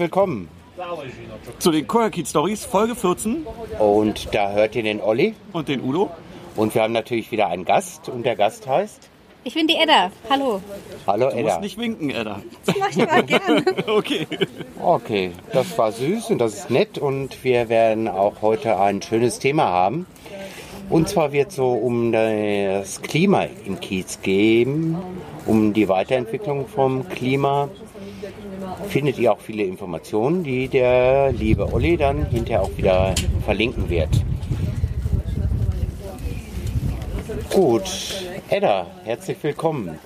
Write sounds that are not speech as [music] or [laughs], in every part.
willkommen zu den Koyakit Stories Folge 14 und da hört ihr den Olli und den Udo. Und wir haben natürlich wieder einen Gast und der Gast heißt? Ich bin die Edda. Hallo. Hallo Du Edda. musst nicht winken, Edda. Das mach ich mal gerne. [laughs] Okay. Okay, das war süß und das ist nett und wir werden auch heute ein schönes Thema haben. Und zwar wird so um das Klima im Kiez gehen, um die Weiterentwicklung vom Klima. Findet ihr auch viele Informationen, die der liebe Olli dann hinterher auch wieder verlinken wird. Gut, Edda, herzlich willkommen.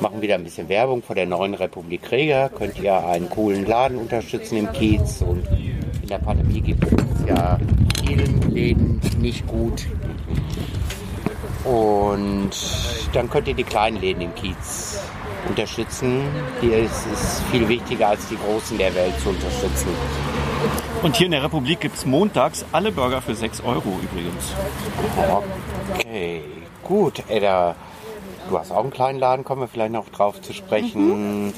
Machen wieder ein bisschen Werbung vor der neuen Republik Reger. Könnt ihr einen coolen Laden unterstützen im Kiez und in der Pandemie gibt es ja vielen Läden nicht gut. Und dann könnt ihr die kleinen Läden im Kiez unterstützen. Hier ist es viel wichtiger als die großen der Welt zu unterstützen. Und hier in der Republik gibt es montags alle Burger für 6 Euro übrigens. Okay, gut, Edda. Du hast auch einen kleinen Laden, kommen wir vielleicht noch drauf zu sprechen.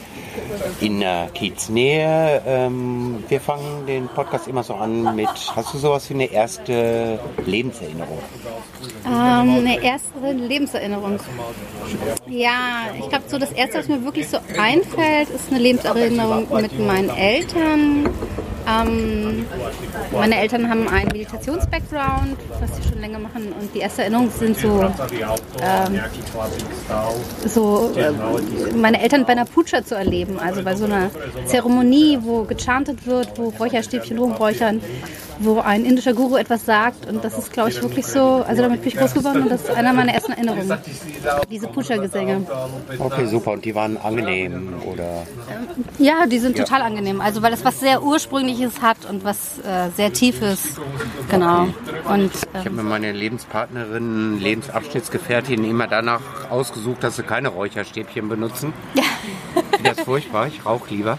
In der Kieznähe. Ähm, wir fangen den Podcast immer so an mit, hast du sowas wie eine erste Lebenserinnerung? Ähm, eine erste Lebenserinnerung. Ja, ich glaube, so das erste, was mir wirklich so einfällt, ist eine Lebenserinnerung mit meinen Eltern. Ähm, meine Eltern haben einen Meditations-Background, was sie schon länger machen. Und die ersten Erinnerungen sind so, ähm, so äh, meine Eltern bei einer Putscha zu erleben. Also bei so einer Zeremonie, wo gechantet wird, wo Räucherstäbchen rumräuchern, wo ein indischer Guru etwas sagt. Und das ist, glaube ich, wirklich so, also damit bin ich groß geworden und das ist einer meiner ersten Erinnerungen. Diese Putscha-Gesänge. Okay, super. Und die waren angenehm oder? Ja, die sind total angenehm. Also weil es was sehr Ursprüngliches hat und was äh, sehr Tiefes. Genau. Und Ich habe ähm, mir meine Lebenspartnerin, Lebensabschnittsgefährtin immer danach ausgesucht, dass sie keine Räucherstäbchen benutzen. [laughs] Das ist furchtbar, ich rauche lieber.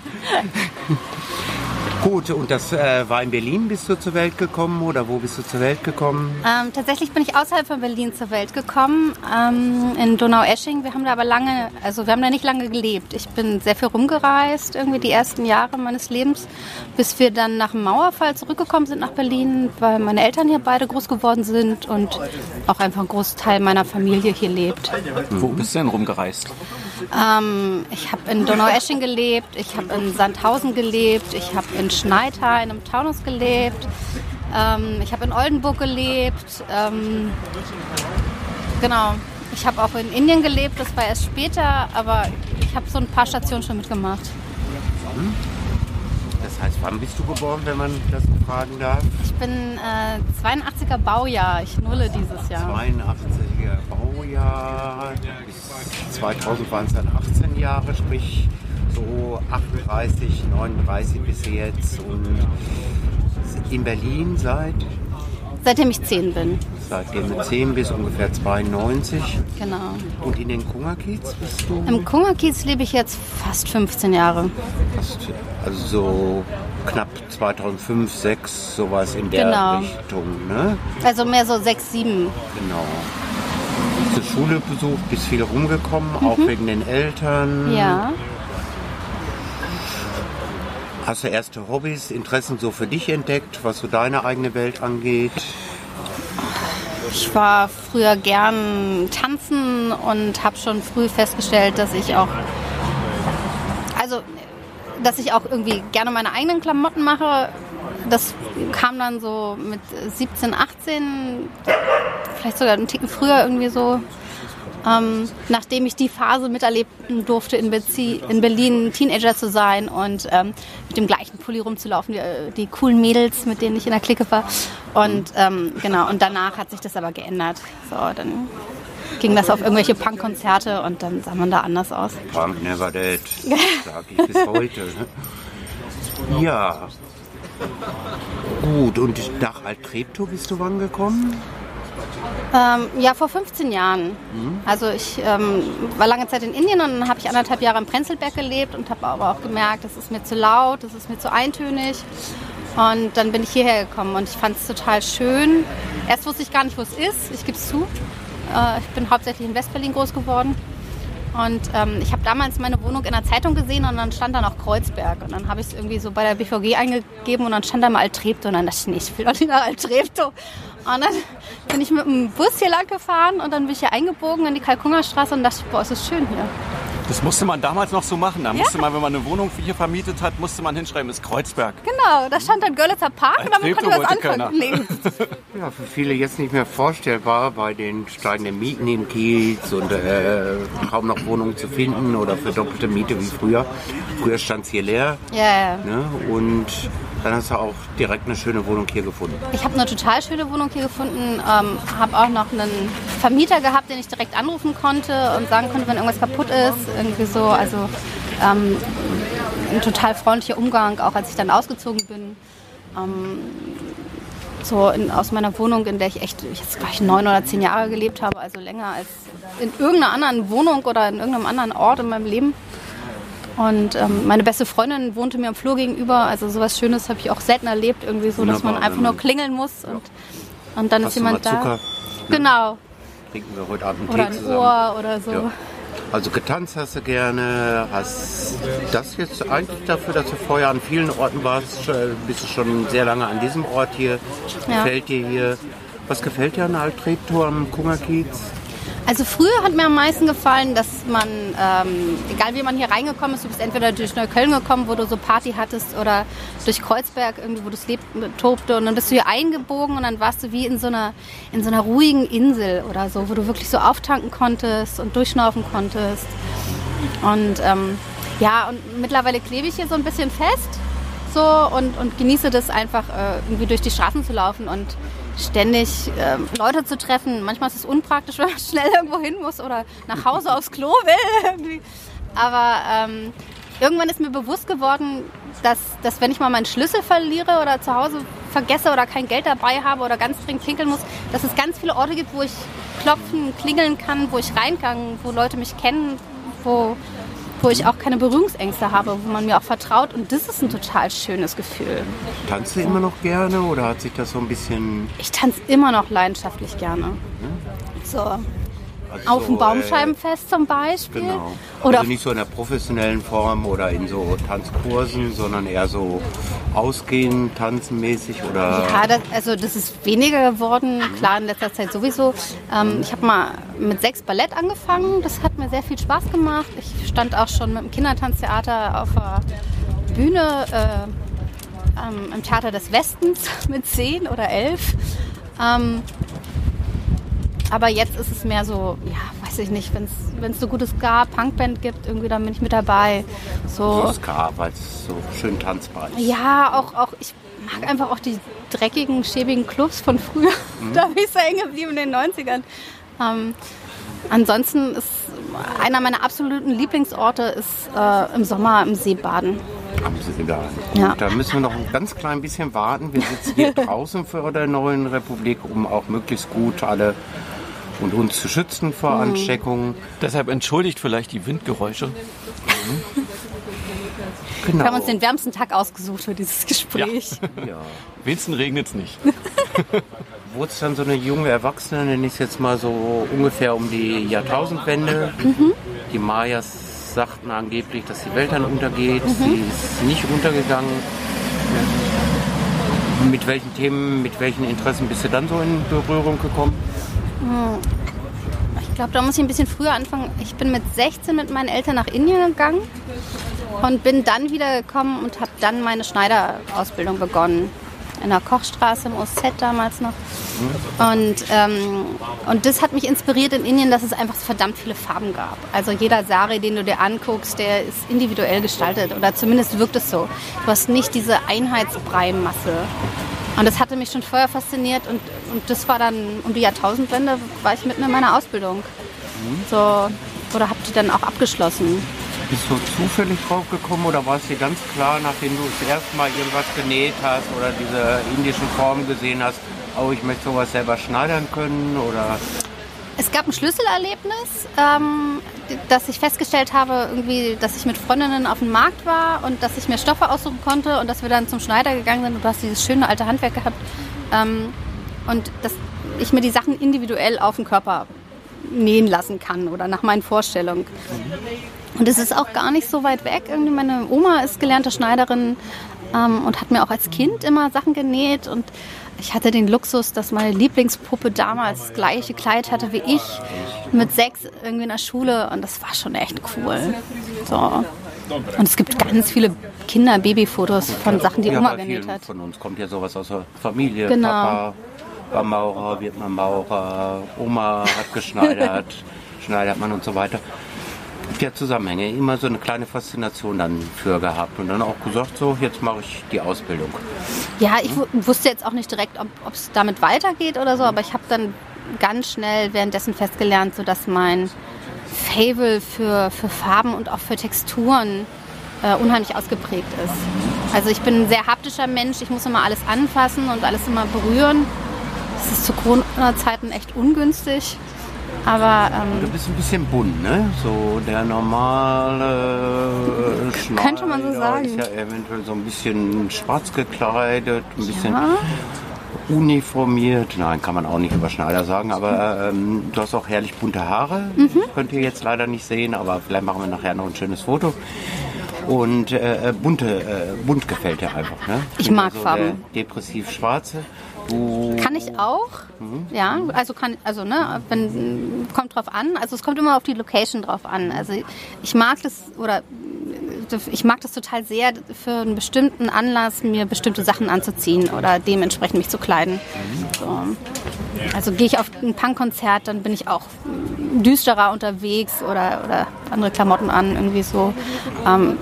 Gut, und das äh, war in Berlin, bist du zur Welt gekommen oder wo bist du zur Welt gekommen? ähm, tatsächlich bin ich außerhalb von Berlin zur Welt gekommen, ähm, in Donaueschingen. Wir haben da aber lange, also wir haben da nicht lange gelebt. Ich bin sehr viel rumgereist, irgendwie die ersten Jahre meines Lebens, bis wir dann nach dem Mauerfall zurückgekommen sind nach Berlin, weil meine Eltern hier beide groß geworden sind und auch einfach ein Großteil meiner Familie hier lebt. Wo bist du denn rumgereist? Ähm, ich habe in Donaueschingen gelebt, ich habe in Sandhausen gelebt, ich habe in Schneidhain im Taunus gelebt, ähm, ich habe in Oldenburg gelebt. Ähm, genau. Ich habe auch in Indien gelebt, das war erst später, aber ich habe so ein paar Stationen schon mitgemacht. Das heißt, wann bist du geboren, wenn man das fragen darf? Ich bin äh, 82er Baujahr, ich nulle dieses Jahr. 82er Bis 2000 waren es dann 18 Jahre, sprich so 38, 39 bis jetzt und in Berlin seit, Seitdem ich 10 bin, seitdem du 10 bis ungefähr 92 genau. und in den Kungerkiez bist du Im Kungerkiez lebe ich jetzt fast 15 Jahre. fast, also so knapp 2005, 6 sowas in der Genau. Richtung, ne? Also mehr so 6, 7. Genau. Zur Schule besucht, bist viel rumgekommen, auch wegen den Eltern. Ja. Hast du erste Hobbys, Interessen so für dich entdeckt, was so deine eigene Welt angeht? Ich war früher gern tanzen und habe schon früh festgestellt, dass ich auch, also, dass ich auch irgendwie gerne meine eigenen Klamotten mache. Das kam dann so mit 17, 18, vielleicht sogar einen Ticken früher irgendwie so. Ähm, nachdem ich die Phase miterleben durfte, in, Bezi in Berlin Teenager zu sein und ähm, mit dem gleichen Pulli rumzulaufen, die, äh, die coolen Mädels, mit denen ich in der Clique war. Und ähm, genau, und danach hat sich das aber geändert. So, dann ging das auf irgendwelche Punkkonzerte und dann sah man da anders aus. Punk never dead, sag ich bis heute. Ne? Ja. Gut, und nach Alt-Treptow bist du wann gekommen? Ähm, ja, vor 15 Jahren. Also ich ähm, war lange Zeit in Indien und dann habe ich anderthalb Jahre in Prenzlberg gelebt und habe aber auch gemerkt, das ist mir zu laut, das ist mir zu eintönig. Und dann bin ich hierher gekommen und ich fand es total schön. Erst wusste ich gar nicht, wo es ist, ich gebe es zu. Äh, ich bin hauptsächlich in Westberlin groß geworden. Und ähm, ich habe damals meine Wohnung in der Zeitung gesehen und dann stand da noch Kreuzberg. Und dann habe ich es irgendwie so bei der BVG eingegeben und dann stand da mal Altreptow. Und dann dachte ich, nee, ich will doch nicht nach Altreptow. Und dann bin ich mit dem Bus hier lang gefahren und dann bin ich hier eingebogen in die Kalkungerstraße und dachte, boah, ist das schön hier. Das musste man damals noch so machen. Da musste man, wenn man eine Wohnung hier vermietet hat, musste man hinschreiben, ist Kreuzberg. Genau, da stand dann Görlitzer Park und damit konnte ich was anfangen. Nee. [laughs] Ja, für viele jetzt nicht mehr vorstellbar bei den steigenden Mieten im Kiez und äh, kaum noch Wohnungen zu finden oder für doppelte Miete wie früher. Früher stand es hier leer Ja, ja. ne? und dann hast du auch direkt eine schöne Wohnung hier gefunden. Ich habe eine total schöne Wohnung hier gefunden, ähm, habe auch noch einen Vermieter gehabt, den ich direkt anrufen konnte und sagen konnte, wenn irgendwas kaputt ist. Irgendwie so, also ähm, ein total freundlicher Umgang, auch als ich dann ausgezogen bin. Ähm, so in, aus meiner Wohnung, in der ich echt jetzt gleich neun oder zehn Jahre gelebt habe, also länger als in irgendeiner anderen Wohnung oder in irgendeinem anderen Ort in meinem Leben. Und ähm, meine beste Freundin wohnte mir am Flur gegenüber. Also sowas Schönes habe ich auch selten erlebt, irgendwie so, dass man einfach nur klingeln muss und, und dann Hast ist jemand da. Zucker? Genau. Trinken wir heute Abend Oder ein. Ohr oder so. Ja. Also getanzt hast du gerne, hast das jetzt eigentlich dafür, dass du vorher an vielen Orten warst, äh, bist du schon sehr lange an diesem Ort hier, Ja. gefällt dir hier. Was gefällt dir an Altreptow am Kungerkiez? Also früher hat mir am meisten gefallen, dass man, ähm, egal wie man hier reingekommen ist, du bist entweder durch Neukölln gekommen, wo du so Party hattest, oder durch Kreuzberg, irgendwie, wo das Leben tobte. Und dann bist du hier eingebogen und dann warst du wie in so einer, in so einer ruhigen Insel oder so, wo du wirklich so auftanken konntest und durchschnaufen konntest. Und ähm, ja, und mittlerweile klebe ich hier so ein bisschen fest so und, und genieße das einfach äh, irgendwie durch die Straßen zu laufen und ständig ähm, Leute zu treffen. Manchmal ist es unpraktisch, [laughs] wenn man schnell irgendwo hin muss oder nach Hause aufs Klo will. Irgendwie. Aber ähm, irgendwann ist mir bewusst geworden, dass, dass wenn ich mal meinen Schlüssel verliere oder zu Hause vergesse oder kein Geld dabei habe oder ganz dringend klingeln muss, dass es ganz viele Orte gibt, wo ich klopfen, klingeln kann, wo ich rein wo Leute mich kennen, wo, wo ich auch keine Berührungsängste habe, wo man mir auch vertraut. Und das ist ein total schönes Gefühl. Tanzt du immer noch gerne oder hat sich das so ein bisschen Ich tanze immer noch leidenschaftlich gerne. So, also auf dem Baumscheibenfest zum Beispiel. Äh, genau. Oder also nicht so in der professionellen Form oder in so Tanzkursen, sondern eher so ausgehen, tanzenmäßig oder Ja, das, also das ist weniger geworden, klar in letzter Zeit sowieso. Ähm, ich habe mal mit sechs Ballett angefangen, das hat mir sehr viel Spaß gemacht. Ich stand auch schon mit dem Kindertanztheater auf der Bühne äh, ähm, im Theater des Westens [laughs] mit zehn oder elf. Ähm, aber jetzt ist es mehr so, ja, weiß ich nicht, wenn es eine gute Ska-Punkband gibt, irgendwie dann bin ich mit dabei. So, so Ska, weil es so schön tanzbar ist. ja, auch, auch ich mag einfach auch die dreckigen, schäbigen Clubs von früher. [laughs] da bin ich so hängen geblieben in den 90ern. Ähm, ansonsten ist einer meiner absoluten Lieblingsorte ist äh, im Sommer im See baden. Haben Sie egal. Ja. Da müssen wir noch ein ganz klein bisschen warten. Wir sitzen hier [laughs] draußen vor der neuen Republik, um auch möglichst gut alle und uns zu schützen vor Mhm. Ansteckungen. Deshalb entschuldigt vielleicht die Windgeräusche. Genau. Wir haben uns den wärmsten Tag ausgesucht für dieses Gespräch. ja. [laughs] Wenigstens regnet es nicht. [laughs] Wurde es dann so eine junge Erwachsene, nenne ich es jetzt mal so ungefähr um die Jahrtausendwende. Mhm. Die Mayas sagten angeblich, dass die Welt dann untergeht. Mhm. Sie ist nicht untergegangen. Mit welchen Themen, mit welchen Interessen bist du dann so in Berührung gekommen? Ich glaube, da muss ich ein bisschen früher anfangen. Ich bin mit 16 mit meinen Eltern nach Indien gegangen und bin dann wieder gekommen und habe dann meine Schneiderausbildung begonnen. In der Kochstraße im OZ damals noch. Und, ähm, und das hat mich inspiriert in Indien, dass es einfach so verdammt viele Farben gab. Also jeder Sari, den du dir anguckst, der ist individuell gestaltet oder zumindest wirkt es so. Du hast nicht diese Einheitsbrei-Masse. Und das hatte mich schon vorher fasziniert und, und das war dann um die Jahrtausendwende, war ich mitten in meiner Ausbildung. So, oder habe die dann auch abgeschlossen. Bist du zufällig drauf gekommen oder war es dir ganz klar, nachdem du das erste Mal irgendwas genäht hast oder diese indischen Formen gesehen hast, oh, ich möchte sowas selber schneidern können oder Es gab ein Schlüsselerlebnis, ähm, dass ich festgestellt habe, irgendwie, dass ich mit Freundinnen auf dem Markt war und dass ich mir Stoffe aussuchen konnte und dass wir dann zum Schneider gegangen sind und du hast dieses schöne alte Handwerk gehabt. Ähm, und dass ich mir die Sachen individuell auf den Körper nähen lassen kann oder nach meinen Vorstellungen. Und es ist auch gar nicht so weit weg. Irgendwie meine Oma ist gelernte Schneiderin ähm, und hat mir auch als Kind immer Sachen genäht und ich hatte den Luxus, dass meine Lieblingspuppe damals das gleiche Kleid hatte wie ich mit sechs irgendwie in der Schule und das war schon echt cool. So. Und es gibt ganz viele Kinder-Baby-Fotos von Sachen, die Ja, Oma genäht hat. von uns kommt ja sowas aus der Familie. Genau. Papa war Maurer, wird man Maurer, Oma hat geschneidert, [laughs] schneidert man und so weiter. Gibt Zusammenhänge, immer so eine kleine Faszination dann für gehabt und dann auch gesagt, so jetzt mache ich die Ausbildung. Ja, ich wu- wusste jetzt auch nicht direkt, ob es damit weitergeht oder so, aber ich habe dann ganz schnell währenddessen festgelernt, so dass mein Fable für, für Farben und auch für Texturen äh, unheimlich ausgeprägt ist. Also ich bin ein sehr haptischer Mensch, ich muss immer alles anfassen und alles immer berühren. Das ist zu Corona-Zeiten echt ungünstig. Aber ähm, Du bist ein bisschen bunt, ne? So der normale Schneider Könnte man so sagen. ist ja eventuell so ein bisschen schwarz gekleidet, ein bisschen ja, uniformiert. Nein, kann man auch nicht über Schneider sagen, aber ähm, du hast auch herrlich bunte Haare. Mhm. Könnt ihr jetzt leider nicht sehen, aber vielleicht machen wir nachher noch ein schönes Foto. Und äh, äh, bunte, äh, bunt gefällt dir einfach, ne? Ich mag so Farben. Depressiv schwarze. Kann ich auch, ja. Also kann, also ne, wenn kommt drauf an. Also es kommt immer auf die Location drauf an. Also ich mag das oder ich mag das total sehr, für einen bestimmten Anlass mir bestimmte Sachen anzuziehen oder dementsprechend mich zu kleiden. So. Also gehe ich auf ein Punkkonzert, dann bin ich auch düsterer unterwegs oder, oder andere Klamotten an, irgendwie so. Ähm,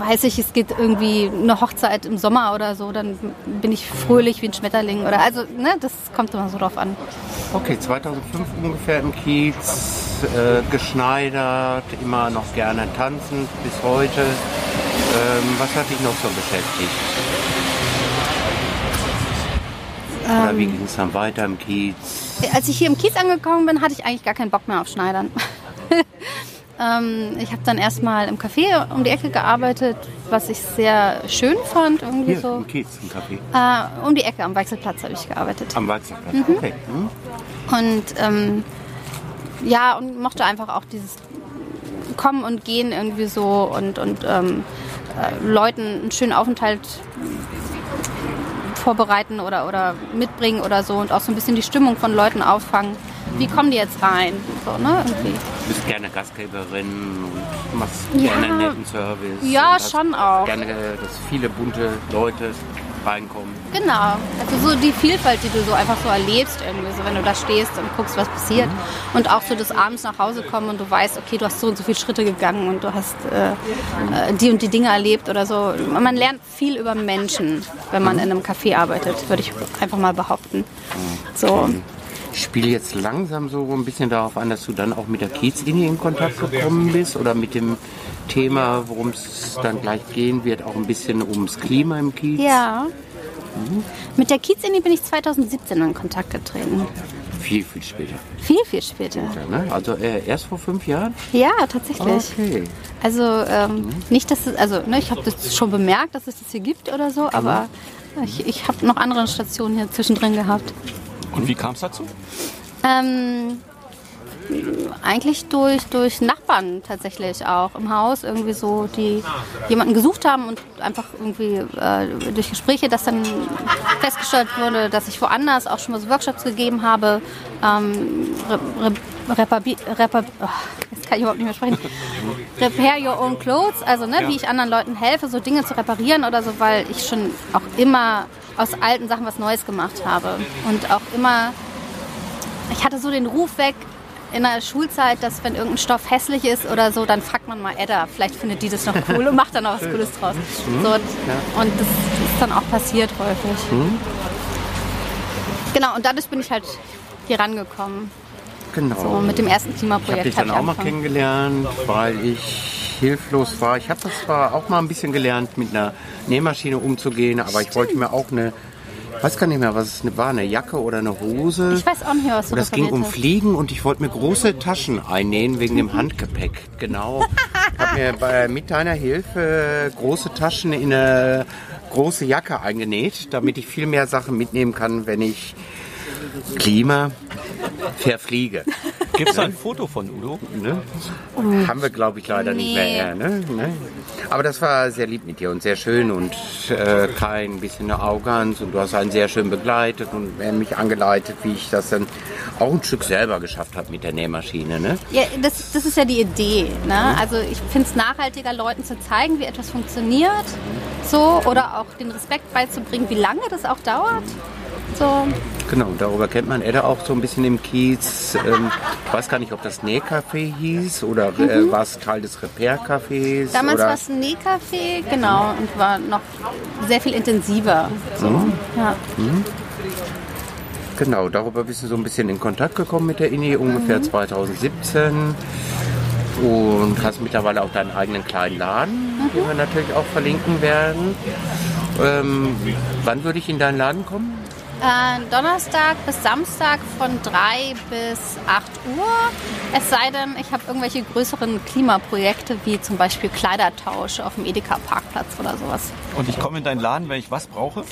weiß ich, es geht irgendwie eine Hochzeit im Sommer oder so, dann bin ich fröhlich wie ein Schmetterling oder also, ne, das kommt immer so drauf an. Okay, 2005 ungefähr im Kiez, äh, geschneidert, immer noch gerne tanzen bis heute. Ähm, was hat dich noch so beschäftigt? Oder wie ging es dann weiter im Kiez? Als ich hier im Kiez angekommen bin, hatte ich eigentlich gar keinen Bock mehr auf Schneidern. [laughs] ähm, ich habe dann erstmal im Café um die Ecke gearbeitet, was ich sehr schön fand, irgendwie Hier so. im Kiez, im Café. Äh, um die Ecke am Weichselplatz habe ich gearbeitet. Am Weizenplatz. Okay. Hm? Und ähm, ja, und mochte einfach auch dieses Kommen und Gehen irgendwie so und, und ähm, äh, Leuten einen schönen Aufenthalt vorbereiten oder, oder mitbringen oder so und auch so ein bisschen die Stimmung von Leuten auffangen. Wie kommen die jetzt rein? So, ne? Irgendwie. Du bist gerne Gastgeberin und machst Ja. gerne einen netten Service. Ja, schon auch. Gerne, dass viele bunte Leute reinkommen. Genau. Also so die Vielfalt, die du so einfach so erlebst irgendwie, so wenn du da stehst und guckst, was passiert. Und auch so des Abends nach Hause kommen und du weißt, okay, du hast so und so viele Schritte gegangen und du hast äh, äh, die und die Dinge erlebt oder so. Man lernt viel über Menschen, wenn man in einem Café arbeitet, würde ich einfach mal behaupten. So. Ich spiele jetzt langsam so ein bisschen darauf an, dass du dann auch mit der Kiezlinie in Kontakt gekommen bist oder mit dem Thema, worum es dann gleich gehen wird, auch ein bisschen ums Klima im Kiez. Ja. Mit der Kiezini bin ich 2017 in Kontakt getreten. Viel, viel später. Viel, viel später. Ja, ne? Also äh, erst vor fünf Jahren? Ja, tatsächlich. Okay. Also ähm, nicht, dass es, also ne, ich habe das schon bemerkt, dass es das hier gibt oder so, aber ich, ich habe noch andere Stationen hier zwischendrin gehabt. Und wie kam es dazu? Ähm, eigentlich durch, durch Nachbarn tatsächlich auch im Haus irgendwie so, die jemanden gesucht haben und einfach irgendwie äh, durch Gespräche, dass dann festgestellt wurde, dass ich woanders auch schon mal so Workshops gegeben habe. Ähm, re, re, repabi, repab, oh, kann ich überhaupt nicht mehr sprechen. Repair your own clothes, also ne, wie ich anderen Leuten helfe, so Dinge zu reparieren oder so, weil ich schon auch immer aus alten Sachen was Neues gemacht habe und auch immer ich hatte so den Ruf weg in der Schulzeit, dass wenn irgendein Stoff hässlich ist oder so, dann fragt man mal Edda. Vielleicht findet die das noch cool und macht dann auch was Cooles draus. So, und das ist dann auch passiert häufig. Genau, und dadurch bin ich halt hier rangekommen. Genau. So, mit dem ersten ich habe Klimaprojekt dich dann ich auch mal angefangen. kennengelernt, weil ich hilflos war. Ich habe das zwar auch mal ein bisschen gelernt, mit einer Nähmaschine umzugehen, aber ich wollte mir auch eine, weiß gar nicht mehr, was es war, eine Jacke oder eine Hose. Ich weiß auch nicht, was du das ging um. Fliegen und ich wollte mir große Taschen einnähen wegen dem Handgepäck. Genau. [laughs] Ich habe mir bei, mit deiner Hilfe große Taschen in eine große Jacke eingenäht, damit ich viel mehr Sachen mitnehmen kann, wenn ich Klima verfliege. Gibt es da ein Foto von Udo? Ne? Haben wir, glaube ich, leider nicht Nee. mehr. Ne? Ne? Aber das war sehr lieb mit dir und sehr schön und äh, kein bisschen eine Arroganz und du hast einen sehr schön begleitet und mich angeleitet, wie ich das dann auch ein Stück selber geschafft habe mit der Nähmaschine. Ne? Ja, das, das ist ja die Idee. Ne? Also ich finde es nachhaltiger, Leuten zu zeigen, wie etwas funktioniert. So, oder auch den Respekt beizubringen, wie lange das auch dauert. So, Genau, darüber kennt man Edda auch so ein bisschen im Kiez. Ähm, ich weiß gar nicht, ob das Nähcafé hieß oder äh, war es Teil des Repair-Cafés? Mhm. damals oder? war es ein Nähcafé, genau, und war noch sehr viel intensiver. So, ja. Genau, darüber bist du so ein bisschen in Kontakt gekommen mit der INI, ungefähr 2017. Und hast mittlerweile auch deinen eigenen kleinen Laden, den wir natürlich auch verlinken werden. Ähm, wann würde ich in deinen Laden kommen? Äh, Donnerstag bis Samstag von 3 bis 8 Uhr. Es sei denn, ich habe irgendwelche größeren Klimaprojekte, wie zum Beispiel Kleidertausch auf dem Edeka-Parkplatz oder sowas. Und ich komme in deinen Laden, wenn ich was brauche?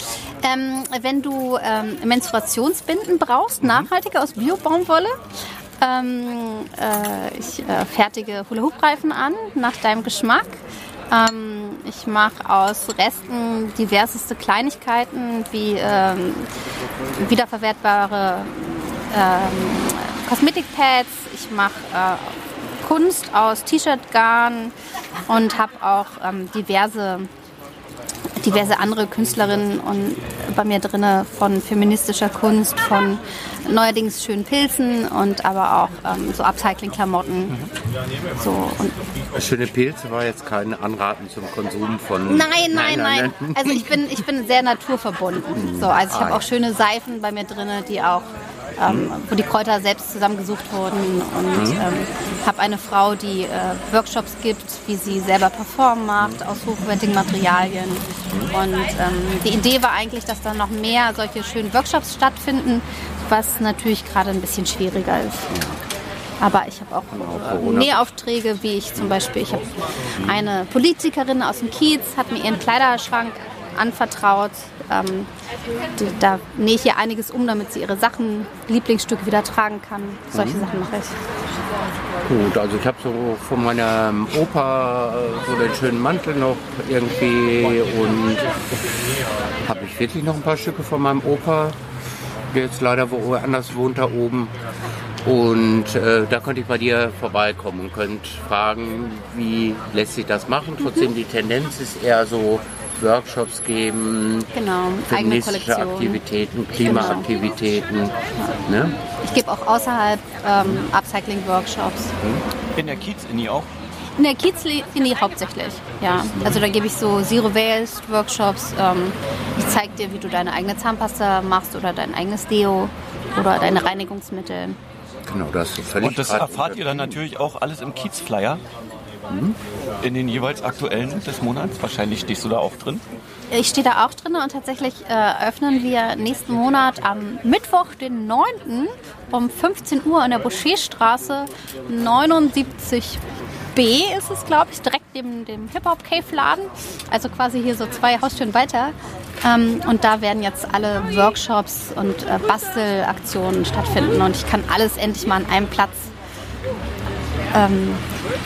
Ähm, wenn du ähm, Menstruationsbinden brauchst, nachhaltige aus Bio-Baumwolle, ähm, äh, ich äh, fertige Hula-Hoop-Reifen an, nach deinem Geschmack. Ähm, ich mache aus Resten diverseste Kleinigkeiten wie ähm, wiederverwertbare ähm, Kosmetikpads. Ich mache äh, Kunst aus T-Shirt-Garn und habe auch ähm, diverse diverse andere Künstlerinnen und bei mir drinne von feministischer Kunst, von neuerdings schönen Pilzen und aber auch ähm, so Upcycling-Klamotten. So, Schöne Pilze war jetzt kein Anraten zum Konsum von. nein, nein, nein. Also ich bin, ich bin sehr naturverbunden. So, also ich habe auch schöne Seifen bei mir drinne, die auch ähm, wo die Kräuter selbst zusammengesucht wurden. Und ähm, habe eine Frau, die äh, Workshops gibt, wie sie selber performen macht aus hochwertigen Materialien. Und ähm, die Idee war eigentlich, dass da noch mehr solche schönen Workshops stattfinden, was natürlich gerade ein bisschen schwieriger ist. Aber ich habe auch äh, Nähaufträge, wie ich zum Beispiel, ich habe eine Politikerin aus dem Kiez, hat mir ihren Kleiderschrank anvertraut. Ähm, die, da nähe ich ihr einiges um, damit sie ihre Sachen, Lieblingsstücke wieder tragen kann. Solche Sachen mache ich. Gut, also ich habe so von meinem Opa äh, so den schönen Mantel noch irgendwie und habe ich wirklich noch ein paar Stücke von meinem Opa, der jetzt leider woanders wohnt da oben. Und äh, da könnte ich bei dir vorbeikommen und könnte fragen, wie lässt sich das machen. Trotzdem die Tendenz ist eher so Workshops geben, Genau, eigene feministische. Aktivitäten, Klimaaktivitäten. Ne? Ich gebe auch außerhalb ähm, Upcycling-Workshops. In der Kiez-Inni auch? In der Kiez-Linie hauptsächlich, ja. Also da gebe ich so Zero-Waste-Workshops. Ähm, ich zeige dir, wie du deine eigene Zahnpasta machst oder dein eigenes Deo oder deine Reinigungsmittel. Genau, das ist völlig Und das erfahrt ihr dann natürlich auch alles im Kiez-Flyer? In den jeweils aktuellen des Monats? Wahrscheinlich stehst du da auch drin. Ich stehe da auch drin und tatsächlich äh, öffnen wir nächsten Monat am Mittwoch, den 9. um 15 Uhr in der Boucherstraße 79b ist es, glaube ich, direkt neben dem Hip-Hop-Cave-Laden. Also quasi hier so zwei Haustüren weiter. Ähm, und da werden jetzt alle Workshops und äh, Bastelaktionen stattfinden. Und ich kann alles endlich mal an einem Platz ähm,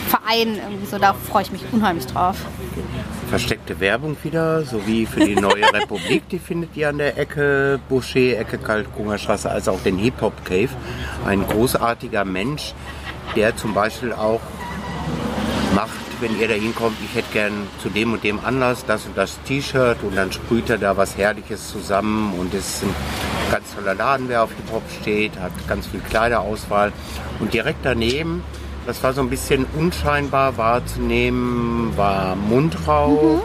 vereinen. Irgendwie so, da freue ich mich unheimlich drauf. versteckte Werbung wieder, sowie für die neue [laughs] Republik, die findet ihr an der Ecke Boucher, Ecke Kaltkunger Straße, als auch den Hip Hop Cave. Ein großartiger Mensch, der zum Beispiel auch macht, wenn ihr da hinkommt, ich hätte gern zu dem und dem Anlass das und das T-Shirt und dann sprüht er da was Herrliches zusammen und es ist ein ganz toller Laden, wer auf Hip Hop steht, hat ganz viel Kleiderauswahl und direkt daneben das war so ein bisschen unscheinbar wahrzunehmen, war Mundraub.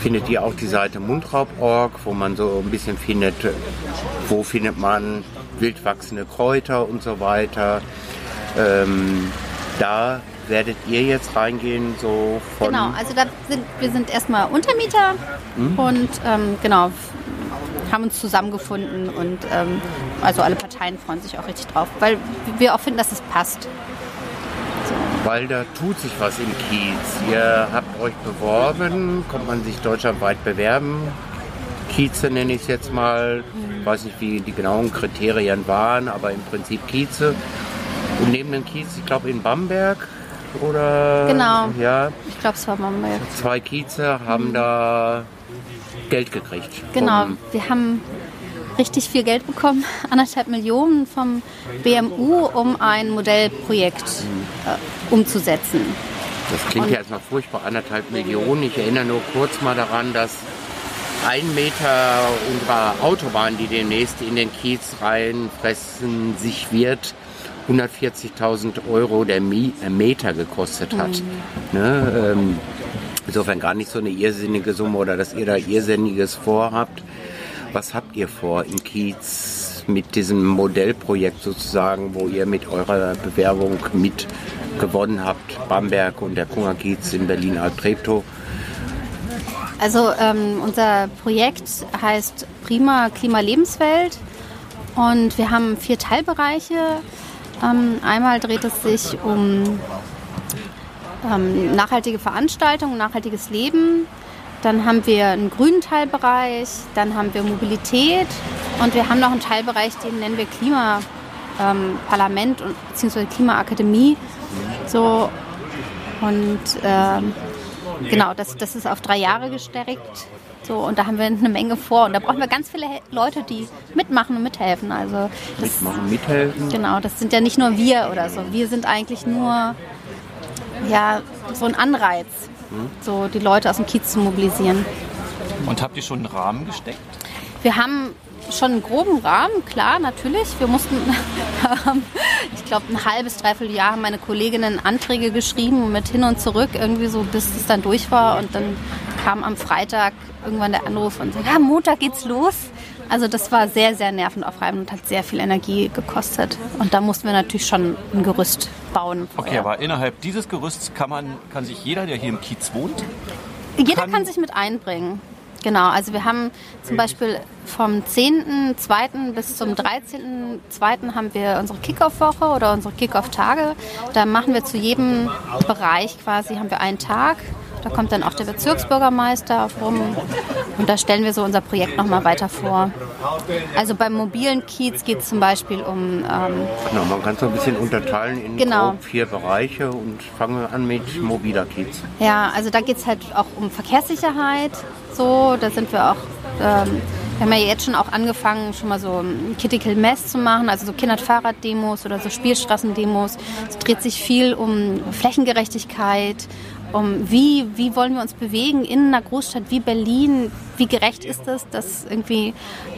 Findet ihr auch die Seite mundraub.org, wo man so ein bisschen findet, wo findet man wildwachsende Kräuter und so weiter. Ähm, da werdet ihr jetzt reingehen, so von. Genau, also da sind, wir sind erstmal Untermieter und ähm, genau, haben uns zusammengefunden und ähm, also alle Parteien freuen sich auch richtig drauf, weil wir auch finden, dass es passt. Weil da tut sich was im Kiez. Ihr habt euch beworben, kommt man sich deutschlandweit bewerben. Kieze nenne ich es jetzt mal. Ich weiß nicht, wie die genauen Kriterien waren, aber im Prinzip Kieze. Und neben dem Kiez, ich glaube in Bamberg oder Genau. ja, Ich glaube, es war Bamberg. zwei Kieze haben da Geld gekriegt. Genau, wir haben richtig viel Geld bekommen, anderthalb Millionen vom BMU, um ein Modellprojekt äh, umzusetzen. Das klingt Und- ja erstmal furchtbar, anderthalb Millionen. Ich erinnere nur kurz mal daran, dass ein Meter unserer Autobahn, die demnächst in den Kiez reinfressen sich wird, 140.000 Euro der äh, Meter gekostet hat. Ne? Ähm, insofern gar nicht so eine irrsinnige Summe oder dass ihr da Irrsinniges vorhabt. Was habt ihr vor im Kiez mit diesem Modellprojekt sozusagen, wo ihr mit eurer Bewerbung mit gewonnen habt? Bamberg und der Kungerkiez in Berlin-Altreptow. Also ähm, unser Projekt heißt Prima Klima Lebenswelt und wir haben vier Teilbereiche. Ähm, einmal dreht es sich um ähm, nachhaltige Veranstaltungen, nachhaltiges Leben. Dann haben wir einen grünen Teilbereich, dann haben wir Mobilität und wir haben noch einen Teilbereich, den nennen wir Klimaparlament ähm, und beziehungsweise Klimaakademie. So und ähm, genau, das, das ist auf drei Jahre gestreckt. So, und da haben wir eine Menge vor. Und da brauchen wir ganz viele Leute, die mitmachen und mithelfen. Also das, Mitmachen, mithelfen. genau, das sind ja nicht nur wir oder so. Wir sind eigentlich nur ja, so ein Anreiz, so die Leute aus dem Kiez zu mobilisieren. Und habt ihr schon einen Rahmen gesteckt? Wir haben schon einen groben Rahmen, klar, natürlich. Wir mussten, [laughs] ich glaube, ein halbes, dreiviertel Jahr haben meine Kolleginnen Anträge geschrieben mit hin und zurück, irgendwie so, bis es dann durch war. Und dann kam am Freitag irgendwann der Anruf und so, ja, Montag geht's los. Also das war sehr, sehr nervenaufreibend und hat sehr viel Energie gekostet. Und da mussten wir natürlich schon ein Gerüst bauen. Okay, vorher. aber innerhalb dieses Gerüsts kann man, kann sich jeder, der hier im Kiez wohnt, Jeder kann- kann, sich mit einbringen. Genau, also wir haben zum Beispiel vom 10.2. bis zum 13.2. haben wir unsere Kickoff-Woche oder unsere Kickoff-Tage. Da machen wir zu jedem Bereich quasi, haben wir einen Tag. Da kommt dann auch der Bezirksbürgermeister rum und da stellen wir so unser Projekt nochmal weiter vor. Also beim mobilen Kiez geht es zum Beispiel um ähm, Genau, man kann es so ein bisschen unterteilen in Genau. vier Bereiche und fangen wir an mit mobiler Kiez. Ja, also da geht es halt auch um Verkehrssicherheit. So, da sind wir auch, ähm, wir haben ja jetzt schon auch angefangen, schon mal so ein Critical Mess zu machen, also so Kinder-Fahrrad-Demos oder so Spielstraßendemos. Es dreht sich viel um Flächengerechtigkeit, um wie, wie wollen wir uns bewegen in einer Großstadt wie Berlin. Wie gerecht ist es, dass irgendwie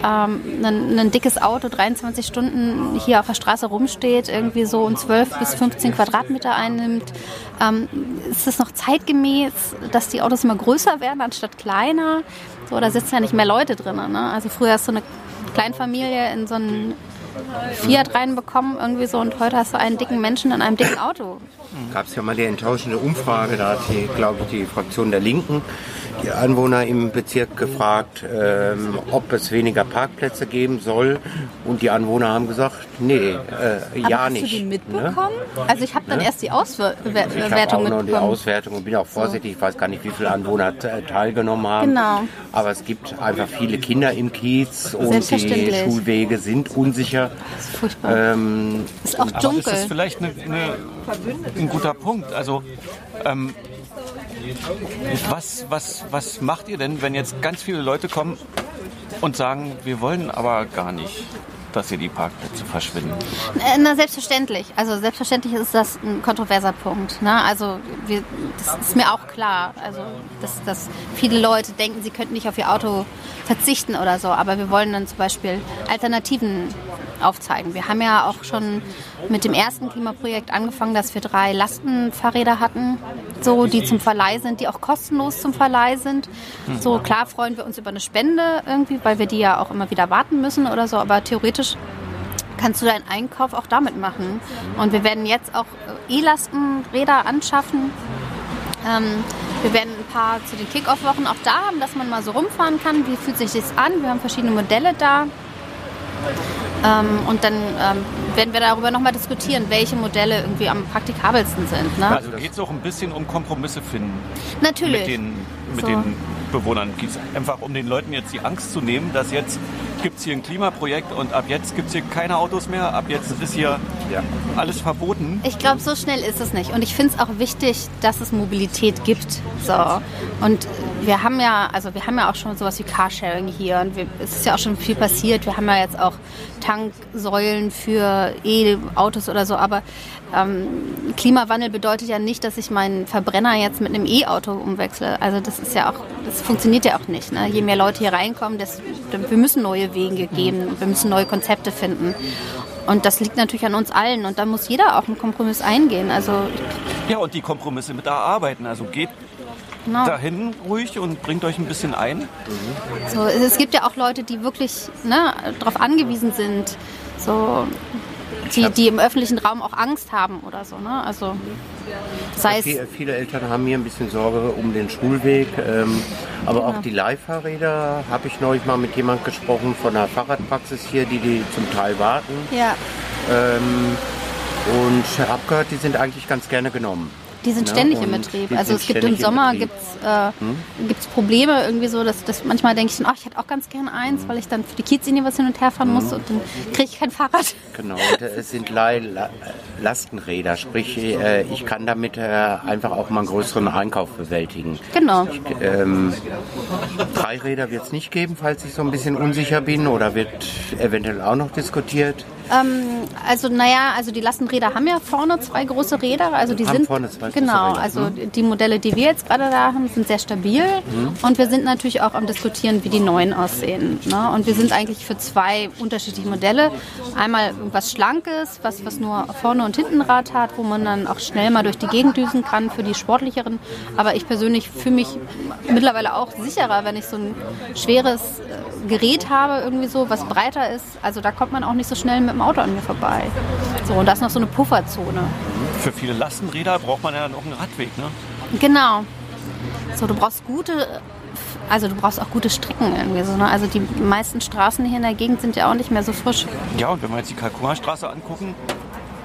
ähm, ein, ein dickes Auto 23 Stunden hier auf der Straße rumsteht, irgendwie so und 12 bis 15 Quadratmeter einnimmt? Ähm, ist es noch zeitgemäß, dass die Autos immer größer werden anstatt kleiner? So, da sitzen ja nicht mehr Leute drin. Ne? Also früher hast du eine Kleinfamilie in so einen Fiat reinbekommen irgendwie so und heute hast du einen dicken Menschen in einem dicken Auto. Gab es ja mal die enttäuschende Umfrage, da hat die, glaube ich, die Fraktion der Linken die Anwohner im Bezirk gefragt, ähm, ob es weniger Parkplätze geben soll. Und die Anwohner haben gesagt, nee, äh, ja hast nicht. du die ne? mitbekommen? Also ich habe dann erst die Ich habe Auswertung auch noch die mitbekommen. Auswertung und bin auch vorsichtig. Ich weiß gar nicht, wie viele Anwohner te- teilgenommen haben. Genau. Aber es gibt einfach viele Kinder im Kiez und die. Schulwege sind unsicher. Das ist furchtbar. Ähm, ist auch Aber ist dunkel. das vielleicht eine, eine, ein guter Punkt? Also, ähm, was, was, was macht ihr denn, wenn jetzt ganz viele Leute kommen und sagen, wir wollen aber gar nicht, dass hier die Parkplätze verschwinden? Äh, Na, selbstverständlich. Also selbstverständlich ist das ein kontroverser Punkt. Ne? Also wir, das ist mir auch klar. Also dass, dass viele Leute denken, sie könnten nicht auf ihr Auto verzichten oder so. Aber wir wollen dann zum Beispiel Alternativen aufzeigen. Wir haben ja auch schon mit dem ersten Klimaprojekt angefangen, dass wir drei Lastenfahrräder hatten, so die zum Verleih sind, die auch kostenlos zum Verleih sind. So klar freuen wir uns über eine Spende irgendwie, weil wir die ja auch immer wieder warten müssen oder so. Aber theoretisch kannst du deinen Einkauf auch damit machen. Und wir werden jetzt auch äh, E-Lastenräder anschaffen. Ähm, wir werden ein paar zu den Kick-Off-Wochen auch da haben, dass man mal so rumfahren kann. Wie fühlt sich das an? Wir haben verschiedene Modelle da. Ähm, und dann ähm, werden wir darüber nochmal diskutieren, welche Modelle irgendwie am praktikabelsten sind. Ne? Also geht es auch ein bisschen um Kompromisse finden Natürlich. mit den, mit So. den Bewohnern. Kiez. Einfach um den Leuten jetzt die Angst zu nehmen, dass jetzt gibt es hier ein Klimaprojekt und ab jetzt gibt es hier keine Autos mehr, ab jetzt ist hier Ja. alles verboten. Ich glaube, so schnell ist es nicht. Und ich finde es auch wichtig, dass es Mobilität gibt. So. Und wir haben ja, also wir haben ja auch schon sowas wie Carsharing hier und wir, es ist ja auch schon viel passiert. Wir haben ja jetzt auch Tanksäulen für E-Autos oder so, aber ähm, Klimawandel bedeutet ja nicht, dass ich meinen Verbrenner jetzt mit einem E-Auto umwechsle. Also das ist ja auch, das funktioniert ja auch nicht. Ne? Je mehr Leute hier reinkommen, desto, wir müssen neue Wege gehen, wir müssen neue Konzepte finden. Und das liegt natürlich an uns allen und da muss jeder auch einen Kompromiss eingehen. Also Ja, und die Kompromisse mit erarbeiten. Also geht genau. dahin ruhig und bringt euch ein bisschen ein. So, es gibt ja auch Leute, die wirklich ne, darauf angewiesen sind, so, die, die im öffentlichen Raum auch Angst haben oder so. Ne? Also sei Viele, viele Eltern haben hier ein bisschen Sorge um den Schulweg, ähm, aber auch die Leihfahrräder habe ich neulich mal mit jemand gesprochen von der Fahrradpraxis hier, die die zum Teil warten. ja, Ähm, und habe gehört, die sind eigentlich ganz gerne genommen. Die sind Ja, ständig im Betrieb. Also es gibt im im Sommer Betrieb. gibt's, äh, gibt's Probleme irgendwie so, dass, dass manchmal denke ich dann, ach, ich hätte auch ganz gerne eins, weil ich dann für die Kiezlinie was hin und her fahren muss und dann kriege ich kein Fahrrad. Genau, äh, es sind La- Lastenräder, sprich äh, ich kann damit äh, einfach auch mal einen größeren Einkauf bewältigen. Genau. Ähm, Dreiräder wird es nicht geben, falls ich so ein bisschen unsicher bin oder wird eventuell auch noch diskutiert. Ähm, also naja, also die Lastenräder haben ja vorne zwei große Räder, also die Haben sind vorne zwei genau, Räder, also die Modelle, die wir jetzt gerade da haben, sind sehr stabil und wir sind natürlich auch am diskutieren, wie die neuen aussehen. Ne? Und wir sind eigentlich für zwei unterschiedliche Modelle. Einmal was Schlankes, was was nur vorne und hinten Rad hat, wo man dann auch schnell mal durch die Gegend düsen kann für die sportlicheren. Aber ich persönlich fühle mich mittlerweile auch sicherer, wenn ich so ein schweres äh, Gerät habe, irgendwie so, was breiter ist. Also da kommt man auch nicht so schnell mit dem Auto an mir vorbei. So, und da ist noch so eine Pufferzone. Für viele Lastenräder braucht man ja dann auch einen Radweg. Ne? Genau. So, du brauchst gute, also du brauchst auch gute Strecken irgendwie so. Ne? Also die meisten Straßen hier in der Gegend sind ja auch nicht mehr so frisch. Ja, und wenn wir jetzt die Kalkuna-Straße angucken,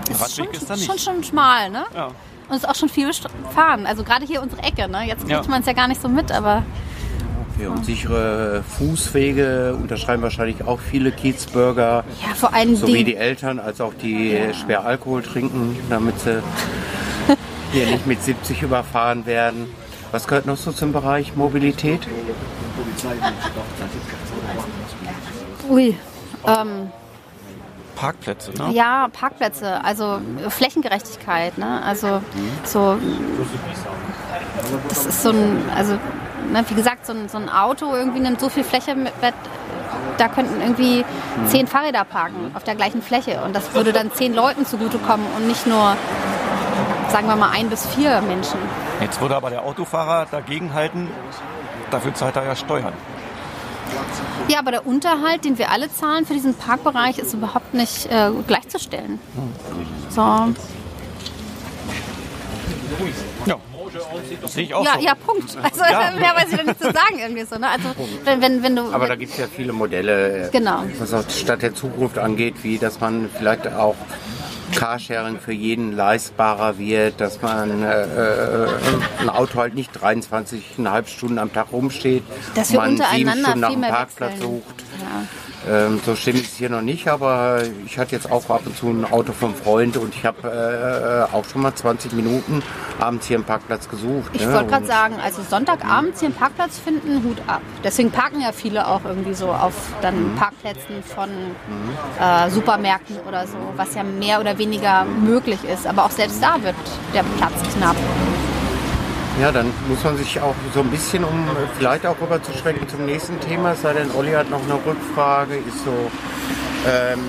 Es Radweg schon, ist da nicht. schon, schon schmal, ne? Ja. Und es ist auch schon viel fahren. Also gerade hier unsere Ecke, ne? Jetzt kriegt Ja. man es ja gar nicht so mit, aber Ja, und sichere Fußwege unterschreiben wahrscheinlich auch viele Kiezbürger, ja, vor allem sowie die, die Eltern als auch die schwer Alkohol trinken, damit sie [laughs] hier nicht mit 70 überfahren werden. Was gehört noch so zum Bereich Mobilität? ui, ähm, Parkplätze. Ne? ja, Parkplätze, also Flächengerechtigkeit, ne? Also so, das ist so ein, also ne, wie gesagt, so ein, so ein Auto irgendwie nimmt so viel Fläche mit, da könnten irgendwie zehn Fahrräder parken auf der gleichen Fläche und das würde dann zehn Leuten zugutekommen und nicht nur, sagen wir mal, ein bis vier Menschen. Jetzt würde aber der Autofahrer dagegenhalten, dafür zahlt er ja Steuern. Ja, aber der Unterhalt, den wir alle zahlen für diesen Parkbereich, ist überhaupt nicht äh, gleichzustellen. So. Ja, das sehe ich auch Ja, so. ja, Punkt. Also Ja. [laughs] mehr weiß ich da nicht zu sagen irgendwie so. Ne? Also wenn, wenn, wenn du Aber da gibt es ja viele Modelle, äh, Genau. was auch die Stadt der Zukunft angeht, wie dass man vielleicht auch Carsharing für jeden leistbarer wird, dass man äh, äh, ein Auto halt nicht 23,5 Stunden am Tag rumsteht, Dass wir man sieben untereinander Stunden nach dem Parkplatz wechseln. sucht. ja. Ähm, so stimme ich es hier noch nicht, aber ich hatte jetzt auch ab und zu ein Auto vom Freund und ich habe äh, auch schon mal 20 Minuten abends hier einen Parkplatz gesucht. Ich ne? wollte gerade sagen, also Sonntagabends hier einen Parkplatz finden, Hut ab. Deswegen parken ja viele auch irgendwie so auf dann Parkplätzen von äh, Supermärkten oder so, was ja mehr oder weniger möglich ist. Aber auch selbst da wird der Platz knapp. Ja, dann muss man sich auch so ein bisschen, um vielleicht auch rüber zu schwenken zum nächsten Thema, sei denn, Olli hat noch eine Rückfrage, ist so, ähm,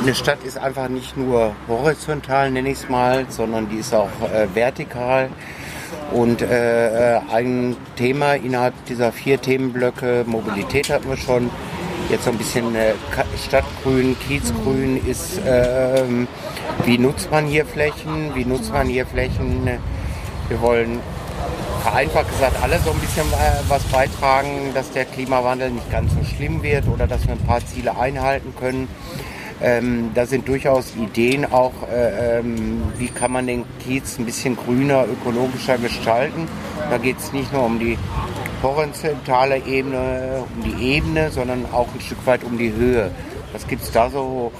eine Stadt ist einfach nicht nur horizontal, nenne ich es mal, sondern die ist auch äh, vertikal. Und äh, äh, ein Thema innerhalb dieser vier Themenblöcke, Mobilität hatten wir schon, jetzt so ein bisschen äh, Stadtgrün, Kiezgrün ist, ähm, wie nutzt man hier Flächen, wie nutzt man hier Flächen, wir wollen vereinfacht gesagt alle so ein bisschen äh, was beitragen, dass der Klimawandel nicht ganz so schlimm wird oder dass wir ein paar Ziele einhalten können. Ähm, da sind durchaus Ideen auch, äh, ähm, wie kann man den Kiez ein bisschen grüner, ökologischer gestalten. Da geht es nicht nur um die horizontale Ebene, um die Ebene, sondern auch ein Stück weit um die Höhe. Was gibt es da so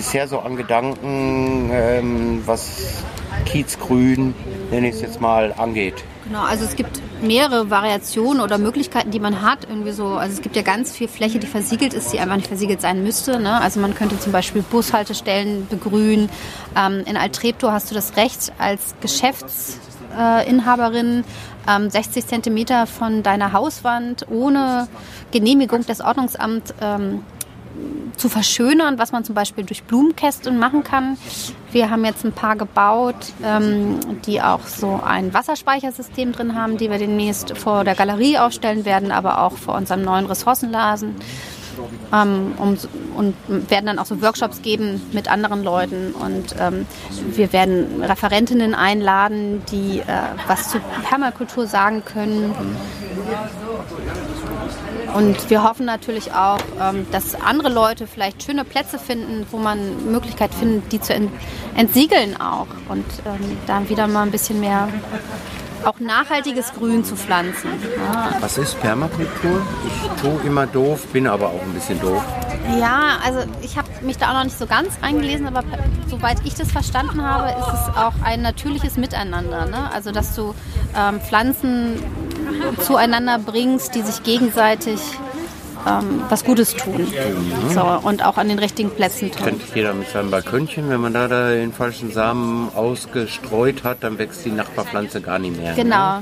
bisher so an Gedanken, ähm, was Kiezgrün, nenne ich es jetzt mal, angeht? Genau, also es gibt mehrere Variationen oder Möglichkeiten, die man hat. Irgendwie so, also es gibt ja ganz viel Fläche, die versiegelt ist, die einfach nicht versiegelt sein müsste. Ne? Also man könnte zum Beispiel Bushaltestellen begrünen. Ähm, in Altreptow hast du das Recht als Geschäftsinhaberin ähm, 60 Zentimeter von deiner Hauswand ohne Genehmigung des Ordnungsamts ähm, zu verschönern, was man zum Beispiel durch Blumenkästen machen kann. Wir haben jetzt ein paar gebaut, ähm, die auch so ein Wasserspeichersystem drin haben, die wir demnächst vor der Galerie aufstellen werden, aber auch vor unserem neuen Ressourcenlasen. Ähm, um, und werden dann auch so Workshops geben mit anderen Leuten. Und ähm, wir werden Referentinnen einladen, die äh, was zur Permakultur sagen können. Und wir hoffen natürlich auch, ähm, dass andere Leute vielleicht schöne Plätze finden, wo man Möglichkeit findet, die zu entsiegeln auch. Und ähm, dann wieder mal ein bisschen mehr auch nachhaltiges Grün zu pflanzen. Ja. Was ist Permakultur? Ich tue immer doof, bin aber auch ein bisschen doof. Ja, also ich habe mich da auch noch nicht so ganz eingelesen, aber soweit ich das verstanden habe, ist es auch ein natürliches Miteinander. Ne? Also dass du ähm, Pflanzen zueinander bringst, die sich gegenseitig ähm, was Gutes tun. Mhm. So, und auch an den richtigen Plätzen tun. Könnte jeder mit seinem Balkönchen, wenn man da, da den falschen Samen ausgestreut hat, dann wächst die Nachbarpflanze gar nicht mehr. Genau.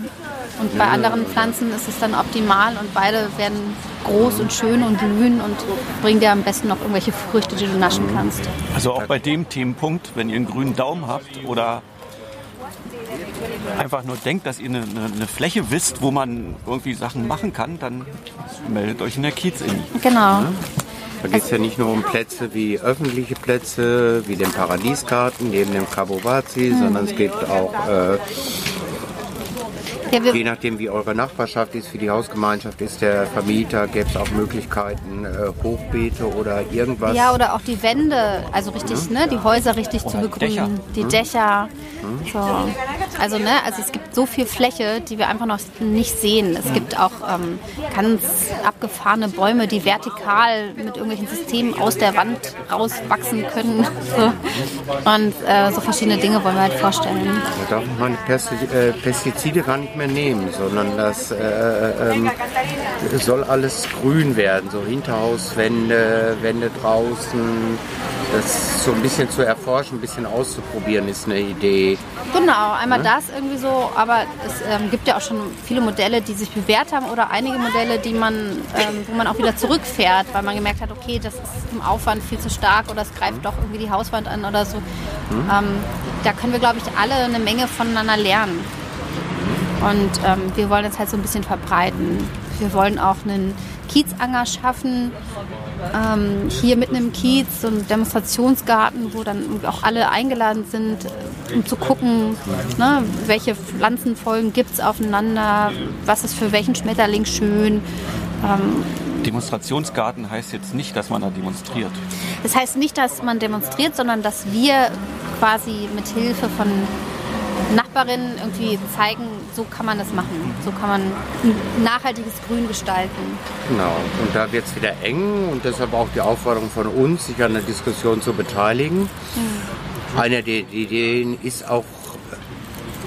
Und bei ja. anderen Pflanzen ist es dann optimal und beide werden groß und schön und blühen und bringen dir am besten noch irgendwelche Früchte, die du naschen kannst. Also auch bei dem Themenpunkt, wenn ihr einen grünen Daumen habt oder einfach nur denkt, dass ihr eine, eine, Fläche wisst, wo man irgendwie Sachen machen kann, dann meldet euch in der kiez -In. Genau. Ja? Da geht es ja nicht nur um Plätze wie öffentliche Plätze, wie den Paradiesgarten neben dem Cabo Vazi, mhm. sondern es gibt auch äh, ja, Je nachdem, wie eure Nachbarschaft ist, wie die Hausgemeinschaft ist, der Vermieter, gäbe es auch Möglichkeiten, äh, Hochbeete oder irgendwas. Ja, oder auch die Wände, also richtig, mhm. ne, die Häuser richtig oder zu begrünen, Dächer. die mhm. Dächer. Mhm. So. Also, ne, also es gibt so viel Fläche, die wir einfach noch nicht sehen. Es gibt auch ähm, ganz abgefahrene Bäume, die vertikal mit irgendwelchen Systemen aus der Wand rauswachsen können. So. [laughs] Und äh, so verschiedene Dinge wollen wir halt vorstellen. Da darf man äh, Pestizide nicht mehr nehmen, sondern das äh, äh, ähm, soll alles grün werden, so Hinterhauswände, Wände draußen. Das so ein bisschen zu erforschen, ein bisschen auszuprobieren, ist eine Idee. Genau, einmal ja? das irgendwie so, aber es ähm, gibt ja auch schon viele Modelle, die sich bewährt haben oder einige Modelle, die man, ähm, wo man auch wieder zurückfährt, weil man gemerkt hat, okay, das ist im Aufwand viel zu stark oder es greift mhm. doch irgendwie die Hauswand an oder so. Mhm. Ähm, da können wir, glaube ich, alle eine Menge voneinander lernen. Und ähm, wir wollen das halt so ein bisschen verbreiten. Wir wollen auch einen Kiezanger schaffen, ähm, hier mitten im Kiez, so ein Demonstrationsgarten, wo dann auch alle eingeladen sind, um zu gucken, ne, welche Pflanzenfolgen gibt es aufeinander, was ist für welchen Schmetterling schön. Ähm, Demonstrationsgarten heißt jetzt nicht, dass man da demonstriert. Das heißt nicht, dass man demonstriert, sondern dass wir quasi mit Hilfe von Nachbarinnen irgendwie zeigen, so kann man das machen. So kann man ein nachhaltiges Grün gestalten. Genau, und da wird es wieder eng und deshalb auch die Aufforderung von uns, sich an der Diskussion zu beteiligen. Mhm. Eine der Ideen ist auch,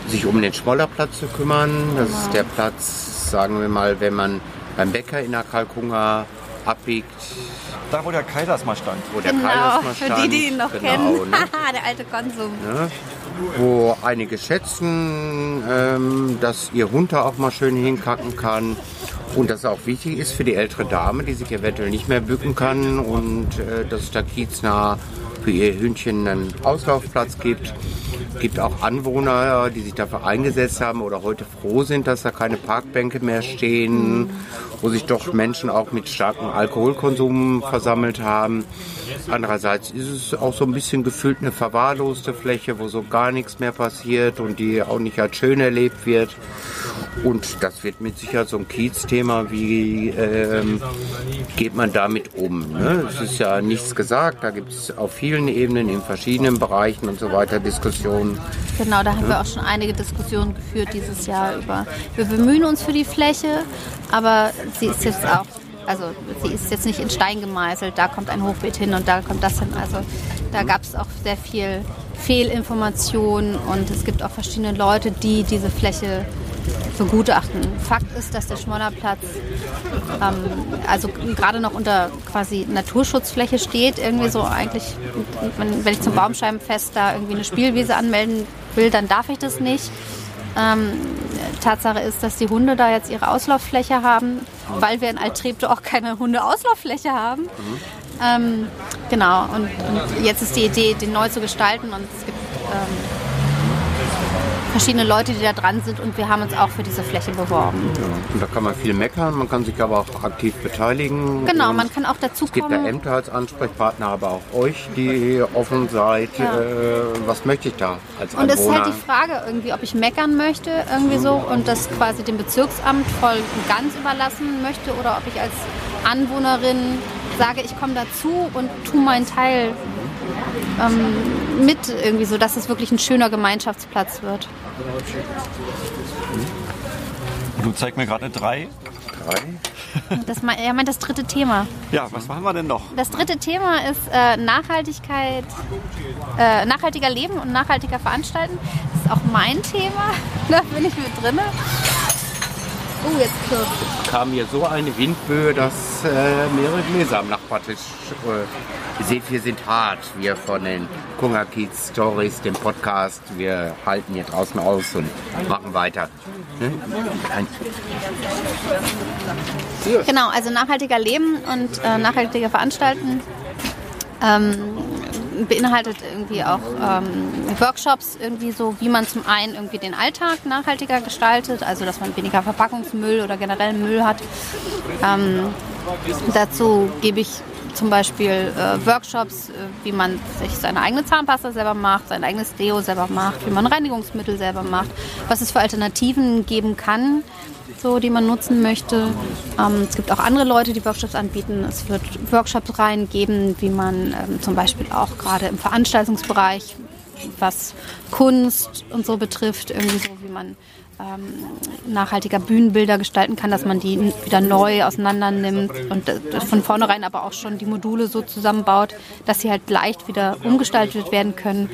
sich um den Schmollerplatz zu kümmern. Das genau. ist der Platz, sagen wir mal, wenn man beim Bäcker in der Kalkunga abbiegt. Da, wo der Kaisers mal stand. Wo der genau, Kaisers stand. Für die, die ihn noch genau, kennen. Ne? [laughs] der alte Konsum. Ne? Wo einige schätzen, ähm, dass ihr Hund auch mal schön hinkacken kann. Und das auch wichtig ist für die ältere Dame, die sich eventuell nicht mehr bücken kann und äh, dass es da kieznah für ihr Hündchen einen Auslaufplatz gibt. Es gibt auch Anwohner, die sich dafür eingesetzt haben oder heute froh sind, dass da keine Parkbänke mehr stehen, wo sich doch Menschen auch mit starkem Alkoholkonsum versammelt haben. Andererseits ist es auch so ein bisschen gefühlt eine verwahrloste Fläche, wo so gar nichts mehr passiert und die auch nicht als schön erlebt wird. Und das wird mit Sicherheit so ein Kiez-Thema, wie ähm, geht man damit um. Ne? Es ist ja nichts gesagt, da gibt es auf vielen Ebenen, in verschiedenen Bereichen und so weiter Diskussionen. Genau, da haben wir auch schon einige Diskussionen geführt dieses Jahr über. Wir bemühen uns für die Fläche, aber sie ist jetzt auch, also sie ist jetzt nicht in Stein gemeißelt, da kommt ein Hochbeet hin und da kommt das hin. Also da gab es auch sehr viel Fehlinformation und es gibt auch verschiedene Leute, die diese Fläche begutachten. Fakt ist, dass der Schmollerplatz ähm, also gerade noch unter quasi Naturschutzfläche steht. Irgendwie so eigentlich, wenn, ich zum Baumscheibenfest da irgendwie eine Spielwiese anmelden will, dann darf ich das nicht. Ähm, Tatsache ist, dass die Hunde da jetzt ihre Auslauffläche haben, weil wir in Altreptow auch keine Hundeauslauffläche haben. Ähm, genau, und, und, jetzt ist die Idee, den neu zu gestalten und es gibt ähm, verschiedene Leute, die da dran sind und wir haben uns auch für diese Fläche beworben. Ja, und da kann man viel meckern, man kann sich aber auch aktiv beteiligen. Genau, man kann auch dazu Es gibt da Ämter als Ansprechpartner, aber auch euch, die offen seid. Ja. Äh, was möchte ich da als Und es ist halt die Frage irgendwie, ob ich meckern möchte irgendwie so und das quasi dem Bezirksamt voll und ganz überlassen möchte oder ob ich als Anwohnerin sage, ich komme dazu und tue meinen Teil ähm, mit irgendwie so, dass es wirklich ein schöner Gemeinschaftsplatz wird. Du zeigst mir gerade drei. Drei? [laughs] Das, er meint das dritte Thema. Ja, was machen wir denn noch? Das dritte Thema ist äh, Nachhaltigkeit, äh, nachhaltiger Leben und nachhaltiger Veranstalten. Das ist auch mein Thema. [laughs] da bin ich mit drin. Oh, jetzt klirrt. kam hier so eine Windböe, dass äh, mehrere Gläser am Nachbartisch äh, Ihr seht, wir sind hart. Wir von den Kunga Kids Stories, dem Podcast. Wir halten hier draußen aus und machen weiter. Ne? Genau, also nachhaltiger Leben und äh, nachhaltiger Veranstalten. Ähm, beinhaltet irgendwie auch ähm, Workshops, irgendwie so, wie man zum einen irgendwie den Alltag nachhaltiger gestaltet, also dass man weniger Verpackungsmüll oder generell Müll hat. Ähm, dazu gebe ich zum Beispiel äh, Workshops, äh, wie man sich seine eigene Zahnpasta selber macht, sein eigenes Deo selber macht, wie man Reinigungsmittel selber macht, was es für Alternativen geben kann, so, die man nutzen möchte. Ähm, es gibt auch andere Leute, die Workshops anbieten. Es wird Workshops reingeben, wie man ähm, zum Beispiel auch gerade im Veranstaltungsbereich, was Kunst und so betrifft, irgendwie so, wie man ähm, nachhaltiger Bühnenbilder gestalten kann, dass man die wieder neu auseinander nimmt und von vornherein aber auch schon die Module so zusammenbaut, dass sie halt leicht wieder umgestaltet werden können.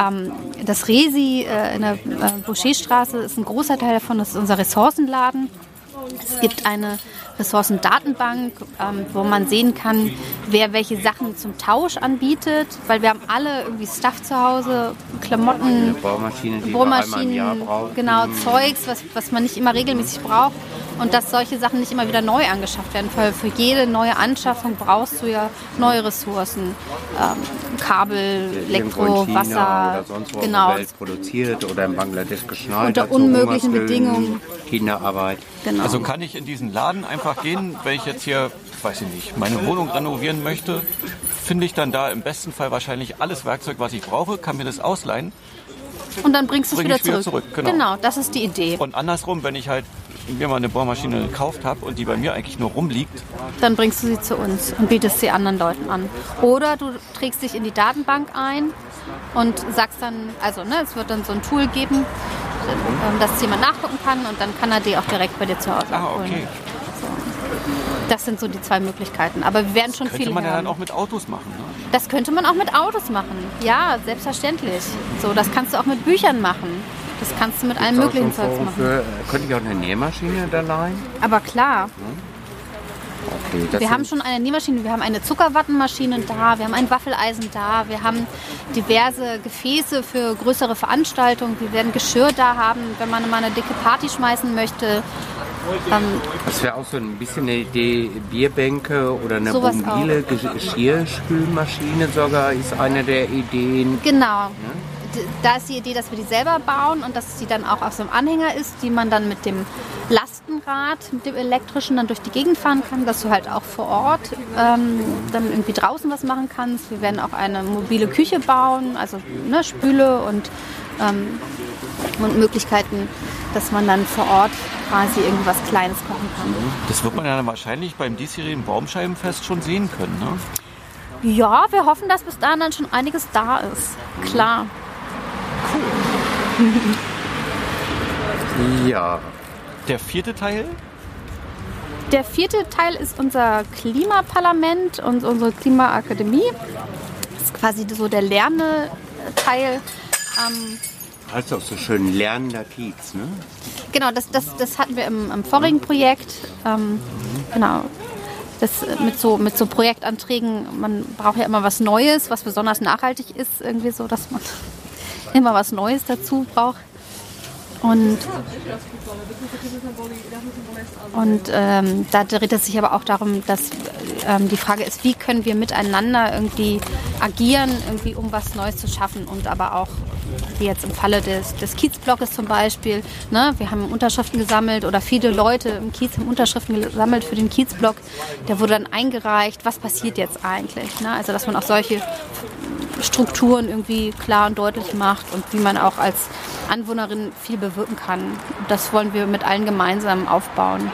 Ähm, das Resi äh, in der äh, Boucherstraße ist ein großer Teil davon, das ist unser Ressourcenladen. Es gibt eine Ressourcendatenbank, ähm, wo man sehen kann, wer welche Sachen zum Tausch anbietet, weil wir haben alle irgendwie Stuff zu Hause, Klamotten, Bohrmaschinen, die Bohrmaschinen genau, Zeugs, was, was man nicht immer regelmäßig braucht und dass solche Sachen nicht immer wieder neu angeschafft werden. Weil für jede neue Anschaffung brauchst du ja neue Ressourcen. Ähm, Kabel, Elektro, Wasser. Oder sonst wo genau. Welt produziert oder in Bangladesch geschneit. Unter unmöglichen Bedingungen. Kinderarbeit. Genau. Also kann ich in diesen Laden einfach gehen, wenn ich jetzt hier, weiß ich nicht, meine Wohnung renovieren möchte, finde ich dann da im besten Fall wahrscheinlich alles Werkzeug, was ich brauche, kann mir das ausleihen. Und dann bringst du es Bring wieder, wieder zurück. zurück genau. genau, das ist die Idee. Und andersrum, wenn ich halt mir mal eine Bohrmaschine gekauft habe und die bei mir eigentlich nur rumliegt. Dann bringst du sie zu uns und bietest sie anderen Leuten an. Oder du trägst dich in die Datenbank ein und sagst dann, also ne, es wird dann so ein Tool geben, ähm, dass jemand nachgucken kann und dann kann er die auch direkt bei dir zu Hause ah. Okay. So. Das sind so die zwei Möglichkeiten. Aber wir werden schon das viele. Könnte man ja dann auch mit Autos machen. Ne? Das könnte man auch mit Autos machen. Ja, selbstverständlich. So, das kannst du auch mit Büchern machen. Das kannst du mit allem möglichen Zeugs machen. Für, könnte ich auch eine Nähmaschine da leihen? Aber klar. Okay, wir haben schon eine Nähmaschine, wir haben eine Zuckerwattenmaschine da, wir haben ein Waffeleisen da, wir haben diverse Gefäße für größere Veranstaltungen, wir werden Geschirr da haben, wenn man mal eine dicke Party schmeißen möchte. Ähm, das wäre auch so ein bisschen eine Idee, Bierbänke oder eine mobile Geschirrspülmaschine sogar ist eine der Ideen. Genau. Ja? Da ist die Idee, dass wir die selber bauen und dass sie dann auch auf so einem Anhänger ist, die man dann mit dem Lastenrad, mit dem elektrischen, dann durch die Gegend fahren kann, dass du halt auch vor Ort ähm, dann irgendwie draußen was machen kannst. Wir werden auch eine mobile Küche bauen, also ne, Spüle und, ähm, und Möglichkeiten, dass man dann vor Ort quasi irgendwas Kleines kochen kann. Das wird man ja dann wahrscheinlich beim diesjährigen Baumscheibenfest schon sehen können, ne? Ja, wir hoffen, dass bis dahin dann schon einiges da ist. Klar. Ja, Der vierte Teil, Der vierte Teil ist unser Klimaparlament und unsere Klimaakademie. Das ist quasi so der Lerne-Teil. Ähm, heißt auch so schön lernender Kiez, ne? genau, das, das, das hatten wir im, im vorigen Projekt. Ähm, genau. Das äh, mit so, mit so Projektanträgen, man braucht ja immer was Neues, was besonders nachhaltig ist, irgendwie so, dass man immer was Neues dazu braucht. Und, und ähm, da dreht es sich aber auch darum, dass ähm, die Frage ist, wie können wir miteinander irgendwie agieren, irgendwie um was Neues zu schaffen und aber auch wie jetzt im Falle des, des Kiezblocks zum Beispiel. Ne? Wir haben Unterschriften gesammelt oder viele Leute im Kiez haben Unterschriften gesammelt für den Kiezblock. Der wurde dann eingereicht. Was passiert jetzt eigentlich? Ne? Also dass man auch solche Strukturen irgendwie klar und deutlich macht und wie man auch als Anwohnerin viel bewirken kann. Das wollen wir mit allen gemeinsam aufbauen.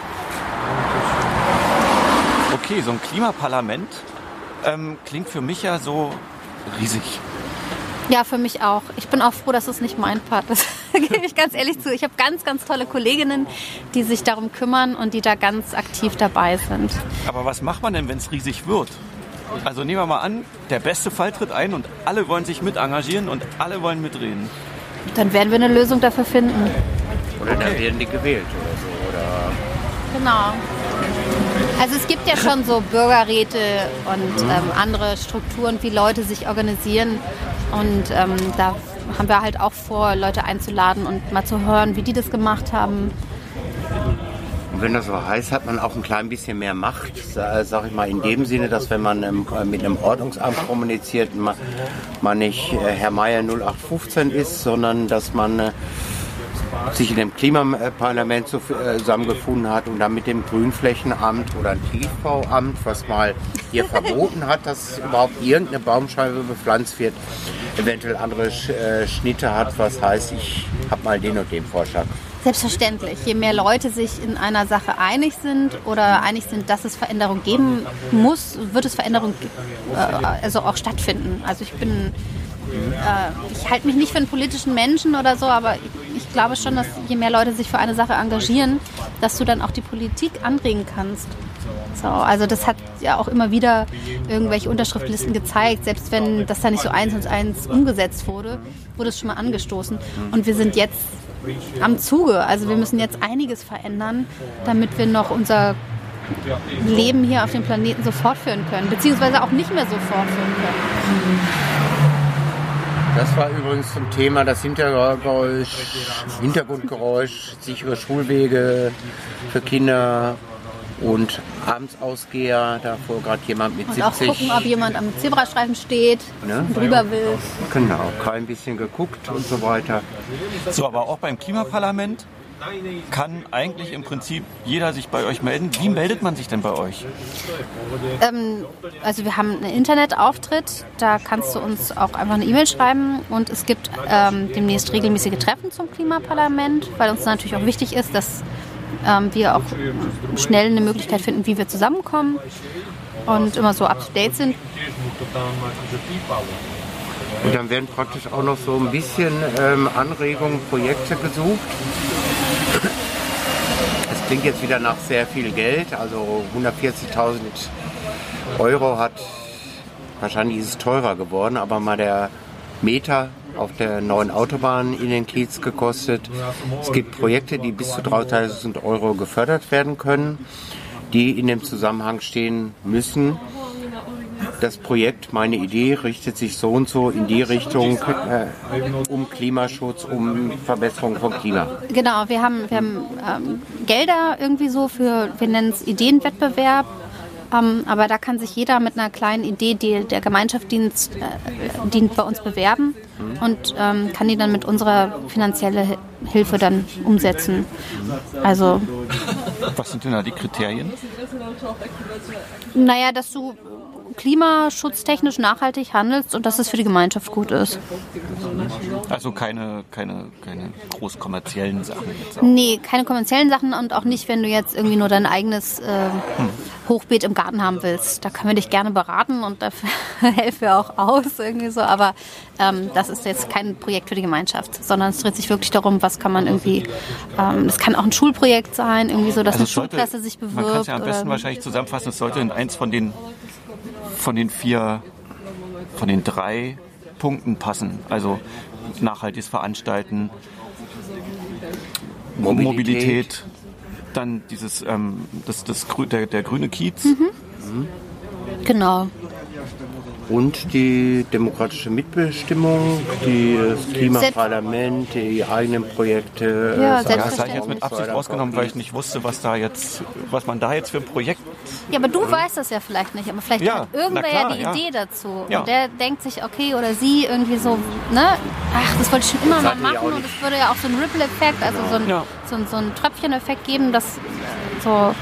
okay, so ein Klimaparlament ähm, klingt für mich ja so riesig. Ja, für mich auch. Ich bin auch froh, dass es nicht mein Part ist. [laughs] Gebe ich ganz ehrlich zu. Ich habe ganz, ganz tolle Kolleginnen, die sich darum kümmern und die da ganz aktiv dabei sind. Aber was macht man denn, wenn es riesig wird? Also nehmen wir mal an, der beste Fall tritt ein und alle wollen sich mit engagieren und alle wollen mitreden. Dann werden wir eine Lösung dafür finden. Oder da werden die gewählt oder so. Oder Genau. Also es gibt ja schon so Bürgerräte und ähm, andere Strukturen, wie Leute sich organisieren. Und ähm, da haben wir halt auch vor, Leute einzuladen und mal zu hören, wie die das gemacht haben. Und wenn das so heißt, hat man auch ein klein bisschen mehr Macht, sa- sag ich mal, in dem Sinne, dass wenn man ähm, mit einem Ordnungsamt kommuniziert, man, nicht äh, Herr Meier 0815 ist, sondern dass man äh, sich in dem Klimaparlament zu- äh, zusammengefunden hat und dann mit dem Grünflächenamt oder ein Tiefbauamt, was mal hier [laughs] verboten hat, dass überhaupt irgendeine Baumscheibe bepflanzt wird, eventuell andere Sch äh, Schnitte hat, was heißt, ich habe mal den und den Vorschlag. Selbstverständlich. Je mehr Leute sich in einer Sache einig sind oder einig sind, dass es Veränderung geben muss, wird es Veränderung äh, also auch stattfinden. Also ich bin, äh, ich halte mich nicht für einen politischen Menschen oder so, aber ich, ich glaube schon, dass je mehr Leute sich für eine Sache engagieren, dass du dann auch die Politik anregen kannst. So, also das hat ja auch immer wieder irgendwelche Unterschriftlisten gezeigt, selbst wenn das da nicht so eins und eins umgesetzt wurde, wurde es schon mal angestoßen. Und wir sind jetzt am Zuge. Also wir müssen jetzt einiges verändern, damit wir noch unser Leben hier auf dem Planeten so fortführen können, beziehungsweise auch nicht mehr so fortführen können. Das war übrigens zum Thema das Hintergeräusch, Hintergrundgeräusch, sichere Schulwege für Kinder und Abendsausgeher. Da fuhr gerade jemand mit Und auch 70. gucken, ob jemand am Zebrastreifen steht Ne? und drüber will. Genau, kein bisschen geguckt und so weiter. So, aber auch beim Klimaparlament kann eigentlich im Prinzip jeder sich bei euch melden. Wie meldet man sich denn bei euch? Ähm, also wir haben einen Internetauftritt, da kannst du uns auch einfach eine E-Mail schreiben und es gibt ähm, demnächst regelmäßige Treffen zum Klimaparlament, weil uns natürlich auch wichtig ist, dass ähm, wir auch schnell eine Möglichkeit finden, wie wir zusammenkommen und immer so up to date sind. Und dann werden praktisch auch noch so ein bisschen ähm, Anregungen, Projekte gesucht. Es klingt jetzt wieder nach sehr viel Geld, also 140.000 Euro hat, wahrscheinlich ist es teurer geworden, aber mal der Meter auf der neuen Autobahn in den Kiez gekostet. Es gibt Projekte, die bis zu 3.000 Euro gefördert werden können, die in dem Zusammenhang stehen müssen das Projekt, meine Idee, richtet sich so und so in die Richtung äh, um Klimaschutz, um Verbesserung von Klima. Genau, wir haben, wir haben ähm, Gelder irgendwie so für, wir nennen es Ideenwettbewerb Ähm, aber da kann sich jeder mit einer kleinen Idee, die der Gemeinschaft dient, äh, dient bei uns bewerben und ähm, kann die dann mit unserer finanziellen Hilfe dann umsetzen. Also Was sind denn da die Kriterien? naja, dass du klimaschutztechnisch nachhaltig handelst und dass es für die Gemeinschaft gut ist. Also keine, keine, keine groß kommerziellen Sachen jetzt auch. Nee, keine kommerziellen Sachen und auch nicht, wenn du jetzt irgendwie nur dein eigenes äh, Hochbeet im Garten haben willst. Da können wir dich gerne beraten und dafür [laughs] helfen wir auch aus irgendwie so. Aber ähm, das ist jetzt kein Projekt für die Gemeinschaft, sondern es dreht sich wirklich darum, was kann man irgendwie. Ähm, es kann auch ein Schulprojekt sein, irgendwie so, dass Also eine sollte- Schulklasse sich bewirbt. Man kann es ja am besten wahrscheinlich zusammenfassen. Es sollte in eins von den, von den vier, von den drei Punkten passen. Also nachhaltiges Veranstalten, Mobilität. Mobilität, dann dieses, ähm, das, das, grü- der, der grüne Kiez. Mhm. Genau. Und die demokratische Mitbestimmung, die, das Klimaparlament, die eigenen Projekte. Ja, äh, Ja, das habe ich jetzt mit Absicht rausgenommen, weil ich nicht wusste, was da jetzt, was man da jetzt für ein Projekt. Ja, aber du weißt das ja vielleicht nicht, aber vielleicht Ja, hat irgendwer klar, ja die ja. Idee dazu. Ja. Und der denkt sich, okay, oder sie irgendwie so, ne? Ach, das wollte ich schon immer mal ja auch machen und es würde ja auch so einen Ripple-Effekt, also so, ein, Ja. so, ein, so einen Tröpfchen-Effekt geben, dass so,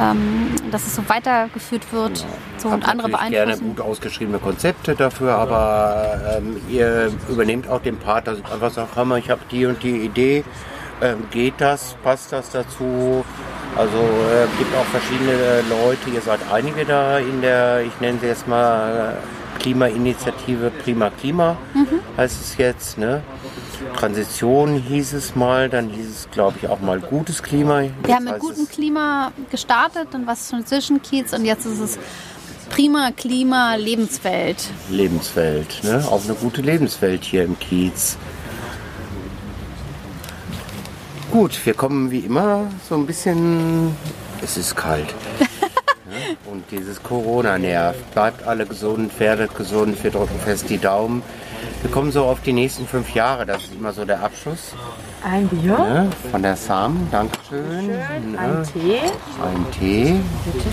ähm, dass es so weitergeführt wird so, und andere natürlich gerne beeinflussen. gut ausgeschriebene Konzepte dafür, aber ähm, ihr übernehmt auch den Part, dass ich einfach sage, ich habe die und die Idee, ähm, geht das, passt das dazu? Also äh, gibt auch verschiedene Leute, ihr seid einige da in der, ich nenne sie jetzt mal äh, Klimainitiative Prima Klima, heißt es jetzt, ne? Transition hieß es mal, dann hieß es, glaube ich, auch mal gutes Klima. Wir Jetzt haben mit gutem Klima gestartet, war es Transition Kiez und jetzt ist es prima Klima Lebenswelt. Lebenswelt, ne? Auch eine gute Lebenswelt hier im Kiez. Gut, wir kommen wie immer so ein bisschen. Es ist kalt. [laughs] ne? Und dieses Corona nervt. Bleibt alle gesund, werdet gesund, wir drücken fest die Daumen. Wir kommen so auf die nächsten fünf Jahre, das ist immer so der Abschluss. Ein Bier, Ne? Von der Sam, Dankeschön. Ne? ein Tee. Ein Tee.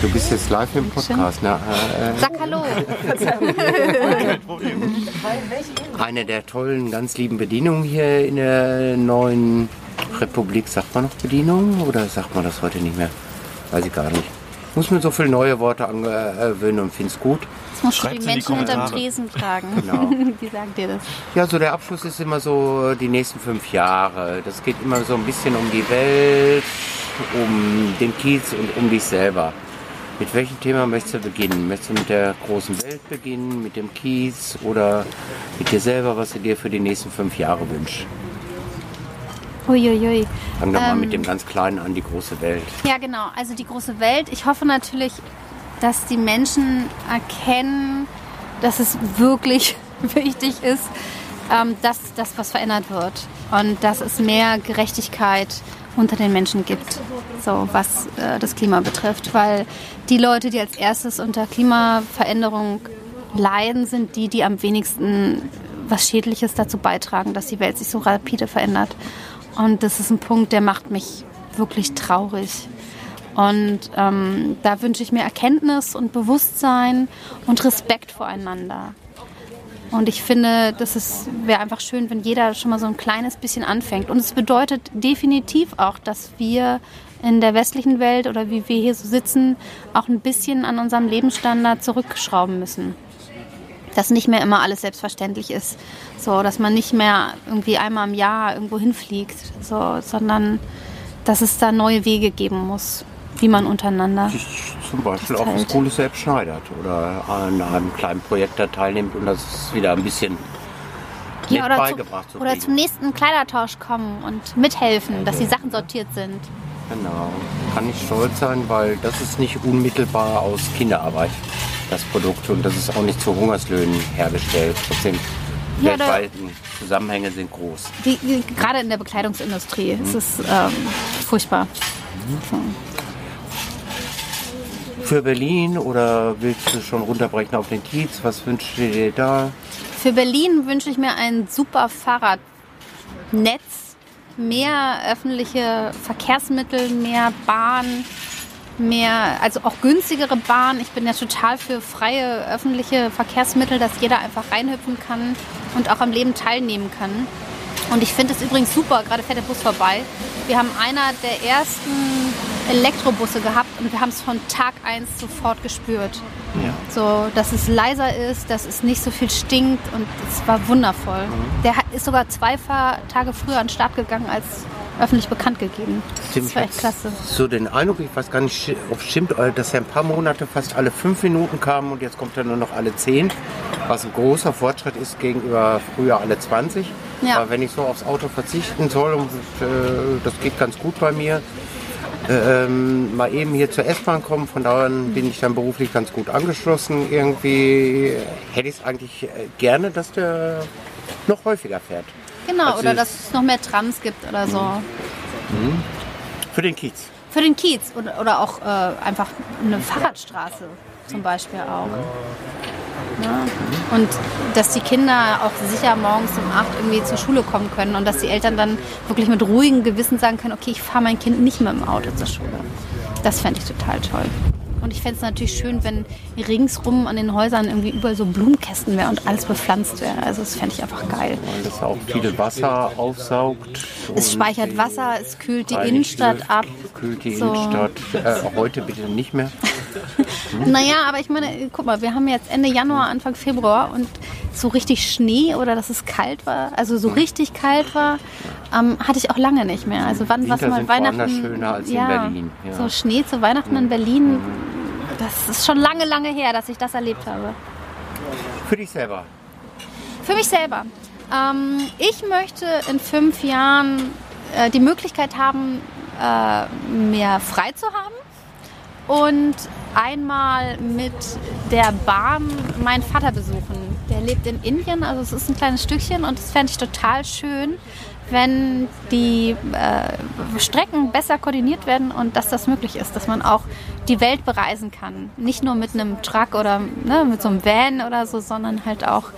Du bist jetzt live im Podcast. Ne? Äh, äh, Sag Hallo. [laughs] Eine der tollen, ganz lieben Bedienungen hier in der neuen Republik. Sagt man noch Bedienung oder sagt man das heute nicht mehr? Weiß ich gar nicht. Muss mir so viele neue Worte angewöhnen und finde es gut. Das musst du Schreibt's die in die Menschen unterm. Tresen fragen. Genau. [laughs] Die sagen dir das. Ja, so der Abschluss ist immer so die nächsten fünf Jahre. Das geht immer so ein bisschen um die Welt, um den Kiez und um dich selber. Mit welchem Thema möchtest du beginnen? Möchtest du mit der großen Welt beginnen, mit dem Kiez oder mit dir selber, was du dir für die nächsten fünf Jahre wünschst? Uiuiui. Fang doch mal Ähm, mit dem ganz Kleinen an, die große Welt. Ja, genau. Also die große Welt. Ich hoffe natürlich, dass die Menschen erkennen, dass es wirklich [laughs] wichtig ist, ähm, dass das was verändert wird und dass es mehr Gerechtigkeit unter den Menschen gibt, so was äh, das Klima betrifft, weil die Leute, die als erstes unter Klimaveränderung leiden, sind die, die am wenigsten was Schädliches dazu beitragen, dass die Welt sich so rapide verändert. Und das ist ein Punkt, der macht mich wirklich traurig. Und ähm, da wünsche ich mir Erkenntnis und Bewusstsein und Respekt voreinander. Und ich finde, das wäre einfach schön, wenn jeder schon mal so ein kleines bisschen anfängt. Und es bedeutet definitiv auch, dass wir in der westlichen Welt oder wie wir hier so sitzen, auch ein bisschen an unserem Lebensstandard zurückschrauben müssen. Dass nicht mehr immer alles selbstverständlich ist. So, dass man nicht mehr irgendwie einmal im Jahr irgendwo hinfliegt, so, sondern dass es da neue Wege geben muss, wie man untereinander. sich zum Beispiel auch teilt. Cooles selbst schneidert oder an einem kleinen Projekt da teilnimmt und das wieder ein bisschen Ja, oder, beigebracht zu, oder zum nächsten Kleidertausch kommen und mithelfen, dass die Sachen sortiert sind. Genau. Kann ich stolz sein, weil das ist nicht unmittelbar aus Kinderarbeit, das Produkt. Und das ist auch nicht zu Hungerslöhnen hergestellt. Trotzdem, Ja, da- weltweiten Zusammenhänge sind groß. Die, die, gerade in der Bekleidungsindustrie ist es ähm, furchtbar. So. Für Berlin oder willst du schon runterbrechen auf den Kiez? Was wünschst du dir da? Für Berlin wünsche ich mir ein super Fahrradnetz, mehr öffentliche Verkehrsmittel, mehr Bahn, mehr, also auch günstigere Bahn. Ich bin ja total für freie öffentliche Verkehrsmittel, dass jeder einfach reinhüpfen kann und auch am Leben teilnehmen kann. Und ich finde es übrigens super, gerade fährt der Bus vorbei. Wir haben einer der ersten Elektrobusse gehabt und wir haben es von Tag 1 sofort gespürt. Ja. So, dass es leiser ist, dass es nicht so viel stinkt und es war wundervoll. Der hat- ist sogar zwei Fahrtage früher an den Start gegangen als öffentlich bekannt gegeben. Tim, Das war echt klasse. So den Eindruck, ich weiß gar nicht, ob es stimmt, äh, dass er ein paar Monate fast alle fünf Minuten kam und jetzt kommt er nur noch alle zehn, was ein großer Fortschritt ist gegenüber früher alle 20. Ja. Aber wenn ich so aufs Auto verzichten soll, und äh, das geht ganz gut bei mir, ähm, mal eben hier zur S-Bahn kommen, von da an bin ich dann beruflich ganz gut angeschlossen. Irgendwie hätte ich es eigentlich äh, gerne, dass der noch häufiger fährt. Genau, Also oder dass es noch mehr Trams gibt oder so. Für den Kiez. Für den Kiez oder, oder auch äh, einfach eine Fahrradstraße zum Beispiel auch. Ja. Und dass die Kinder auch sicher morgens um 8 irgendwie zur Schule kommen können und dass die Eltern dann wirklich mit ruhigem Gewissen sagen können, okay, ich fahre mein Kind nicht mit dem Auto zur Schule. Das fände ich total toll. Und ich fände es natürlich schön, wenn ringsrum an den Häusern irgendwie überall so Blumenkästen wäre und alles bepflanzt wäre. Also das fände ich einfach geil. Weil das auch viel Wasser aufsaugt. Es speichert Wasser, es kühlt die Innenstadt Luft, ab. Kühlt die So. Innenstadt. Äh, heute bitte nicht mehr. [laughs] Naja, aber ich meine, guck mal, wir haben jetzt Ende Januar, Anfang Februar und so richtig Schnee oder dass es kalt war, also so richtig kalt war, ähm, hatte ich auch lange nicht mehr. Also wann war Winter mal Weihnachten? schöner als in ja, Berlin, ja. So Schnee zu Weihnachten in Berlin, das ist schon lange, lange her, dass ich das erlebt habe. Für dich selber. Für mich selber. Ähm, ich möchte in fünf Jahren äh, die Möglichkeit haben, äh, mehr frei zu haben und einmal mit der Bahn meinen Vater besuchen. Der lebt in Indien, also es ist ein kleines Stückchen und das fände ich total schön, wenn die äh, Strecken besser koordiniert werden und dass das möglich ist, dass man auch die Welt bereisen kann. Nicht nur mit einem Truck oder ne, mit so einem Van oder so, sondern halt auch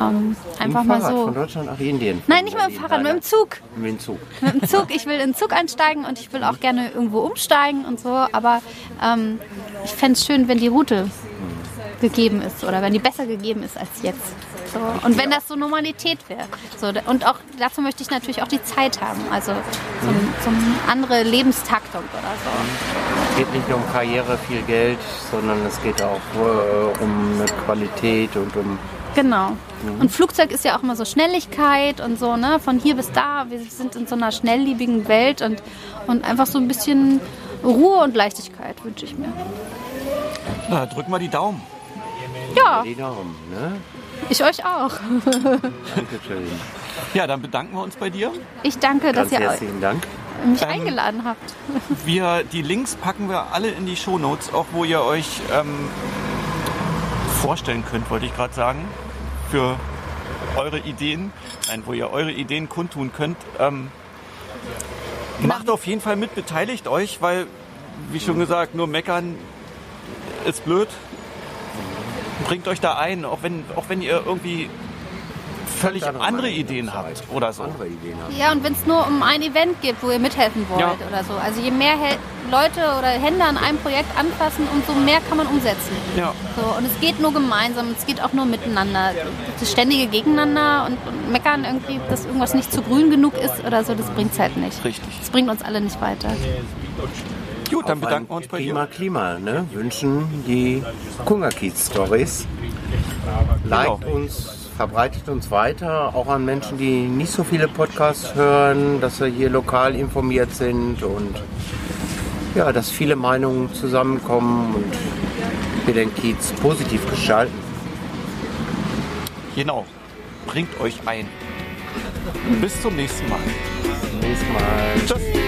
ähm, einfach mal Fahrrad so. Von Deutschland nach Indien. Nein, nicht mit dem Fahrrad, mit dem Zug. Mit dem Zug. Mit dem Zug. Ich will in den Zug einsteigen und ich will auch gerne irgendwo umsteigen und so. Aber ähm, ich fände es schön, wenn die Route gegeben ist oder wenn die besser gegeben ist als jetzt. So. Und wenn das so Normalität wäre. So, und auch dazu möchte ich natürlich auch die Zeit haben. Also zum, zum andere Lebenstaktung oder so. Es geht nicht nur um Karriere, viel Geld, sondern es geht auch äh, um Qualität und um Genau. Und Flugzeug ist ja auch immer so Schnelligkeit und so, ne? Von hier bis da. Wir sind in so einer schnelllebigen Welt und, und einfach so ein bisschen Ruhe und Leichtigkeit wünsche ich mir. Na, drück mal die Daumen. Ja, die Daumen. Ne? ich euch auch. [laughs] Dankeschön. Ja, dann bedanken wir uns bei dir. Ich danke, dass Ganz ihr herzlichen Dank. mich Ähm, eingeladen habt. [laughs] Wir, die Links packen wir alle in die Shownotes, auch wo ihr euch ähm, vorstellen könnt, wollte ich gerade sagen, für eure Ideen. Nein, wo ihr eure Ideen kundtun könnt. Ähm, macht auf jeden Fall mit, beteiligt euch, weil, wie schon gesagt, nur meckern ist blöd. Bringt euch da ein, auch wenn, auch wenn ihr irgendwie völlig andere Ideen habt oder so. Andere Ideen haben. Ja, und wenn es nur um ein Event geht, wo ihr mithelfen wollt Ja. oder so. Also je mehr Leute oder Hände an einem Projekt anfassen, umso mehr kann man umsetzen. Ja. So, und es geht nur gemeinsam, es geht auch nur miteinander. Das ständige Gegeneinander und, und meckern irgendwie, dass irgendwas nicht zu grün genug ist oder so, das bringt es halt nicht. Richtig. Das bringt uns alle nicht weiter. Gut, dann bedanken wir uns bei Klima, dir. Klima, ne? Wünschen die Kungerkiez-Stories. Liked Genau. uns, verbreitet uns weiter, auch an Menschen, die nicht so viele Podcasts hören, dass wir hier lokal informiert sind und ja, dass viele Meinungen zusammenkommen und wir den Kiez positiv gestalten. Genau. Bringt euch ein. Bis zum nächsten Mal. Nächstes Mal. Tschüss.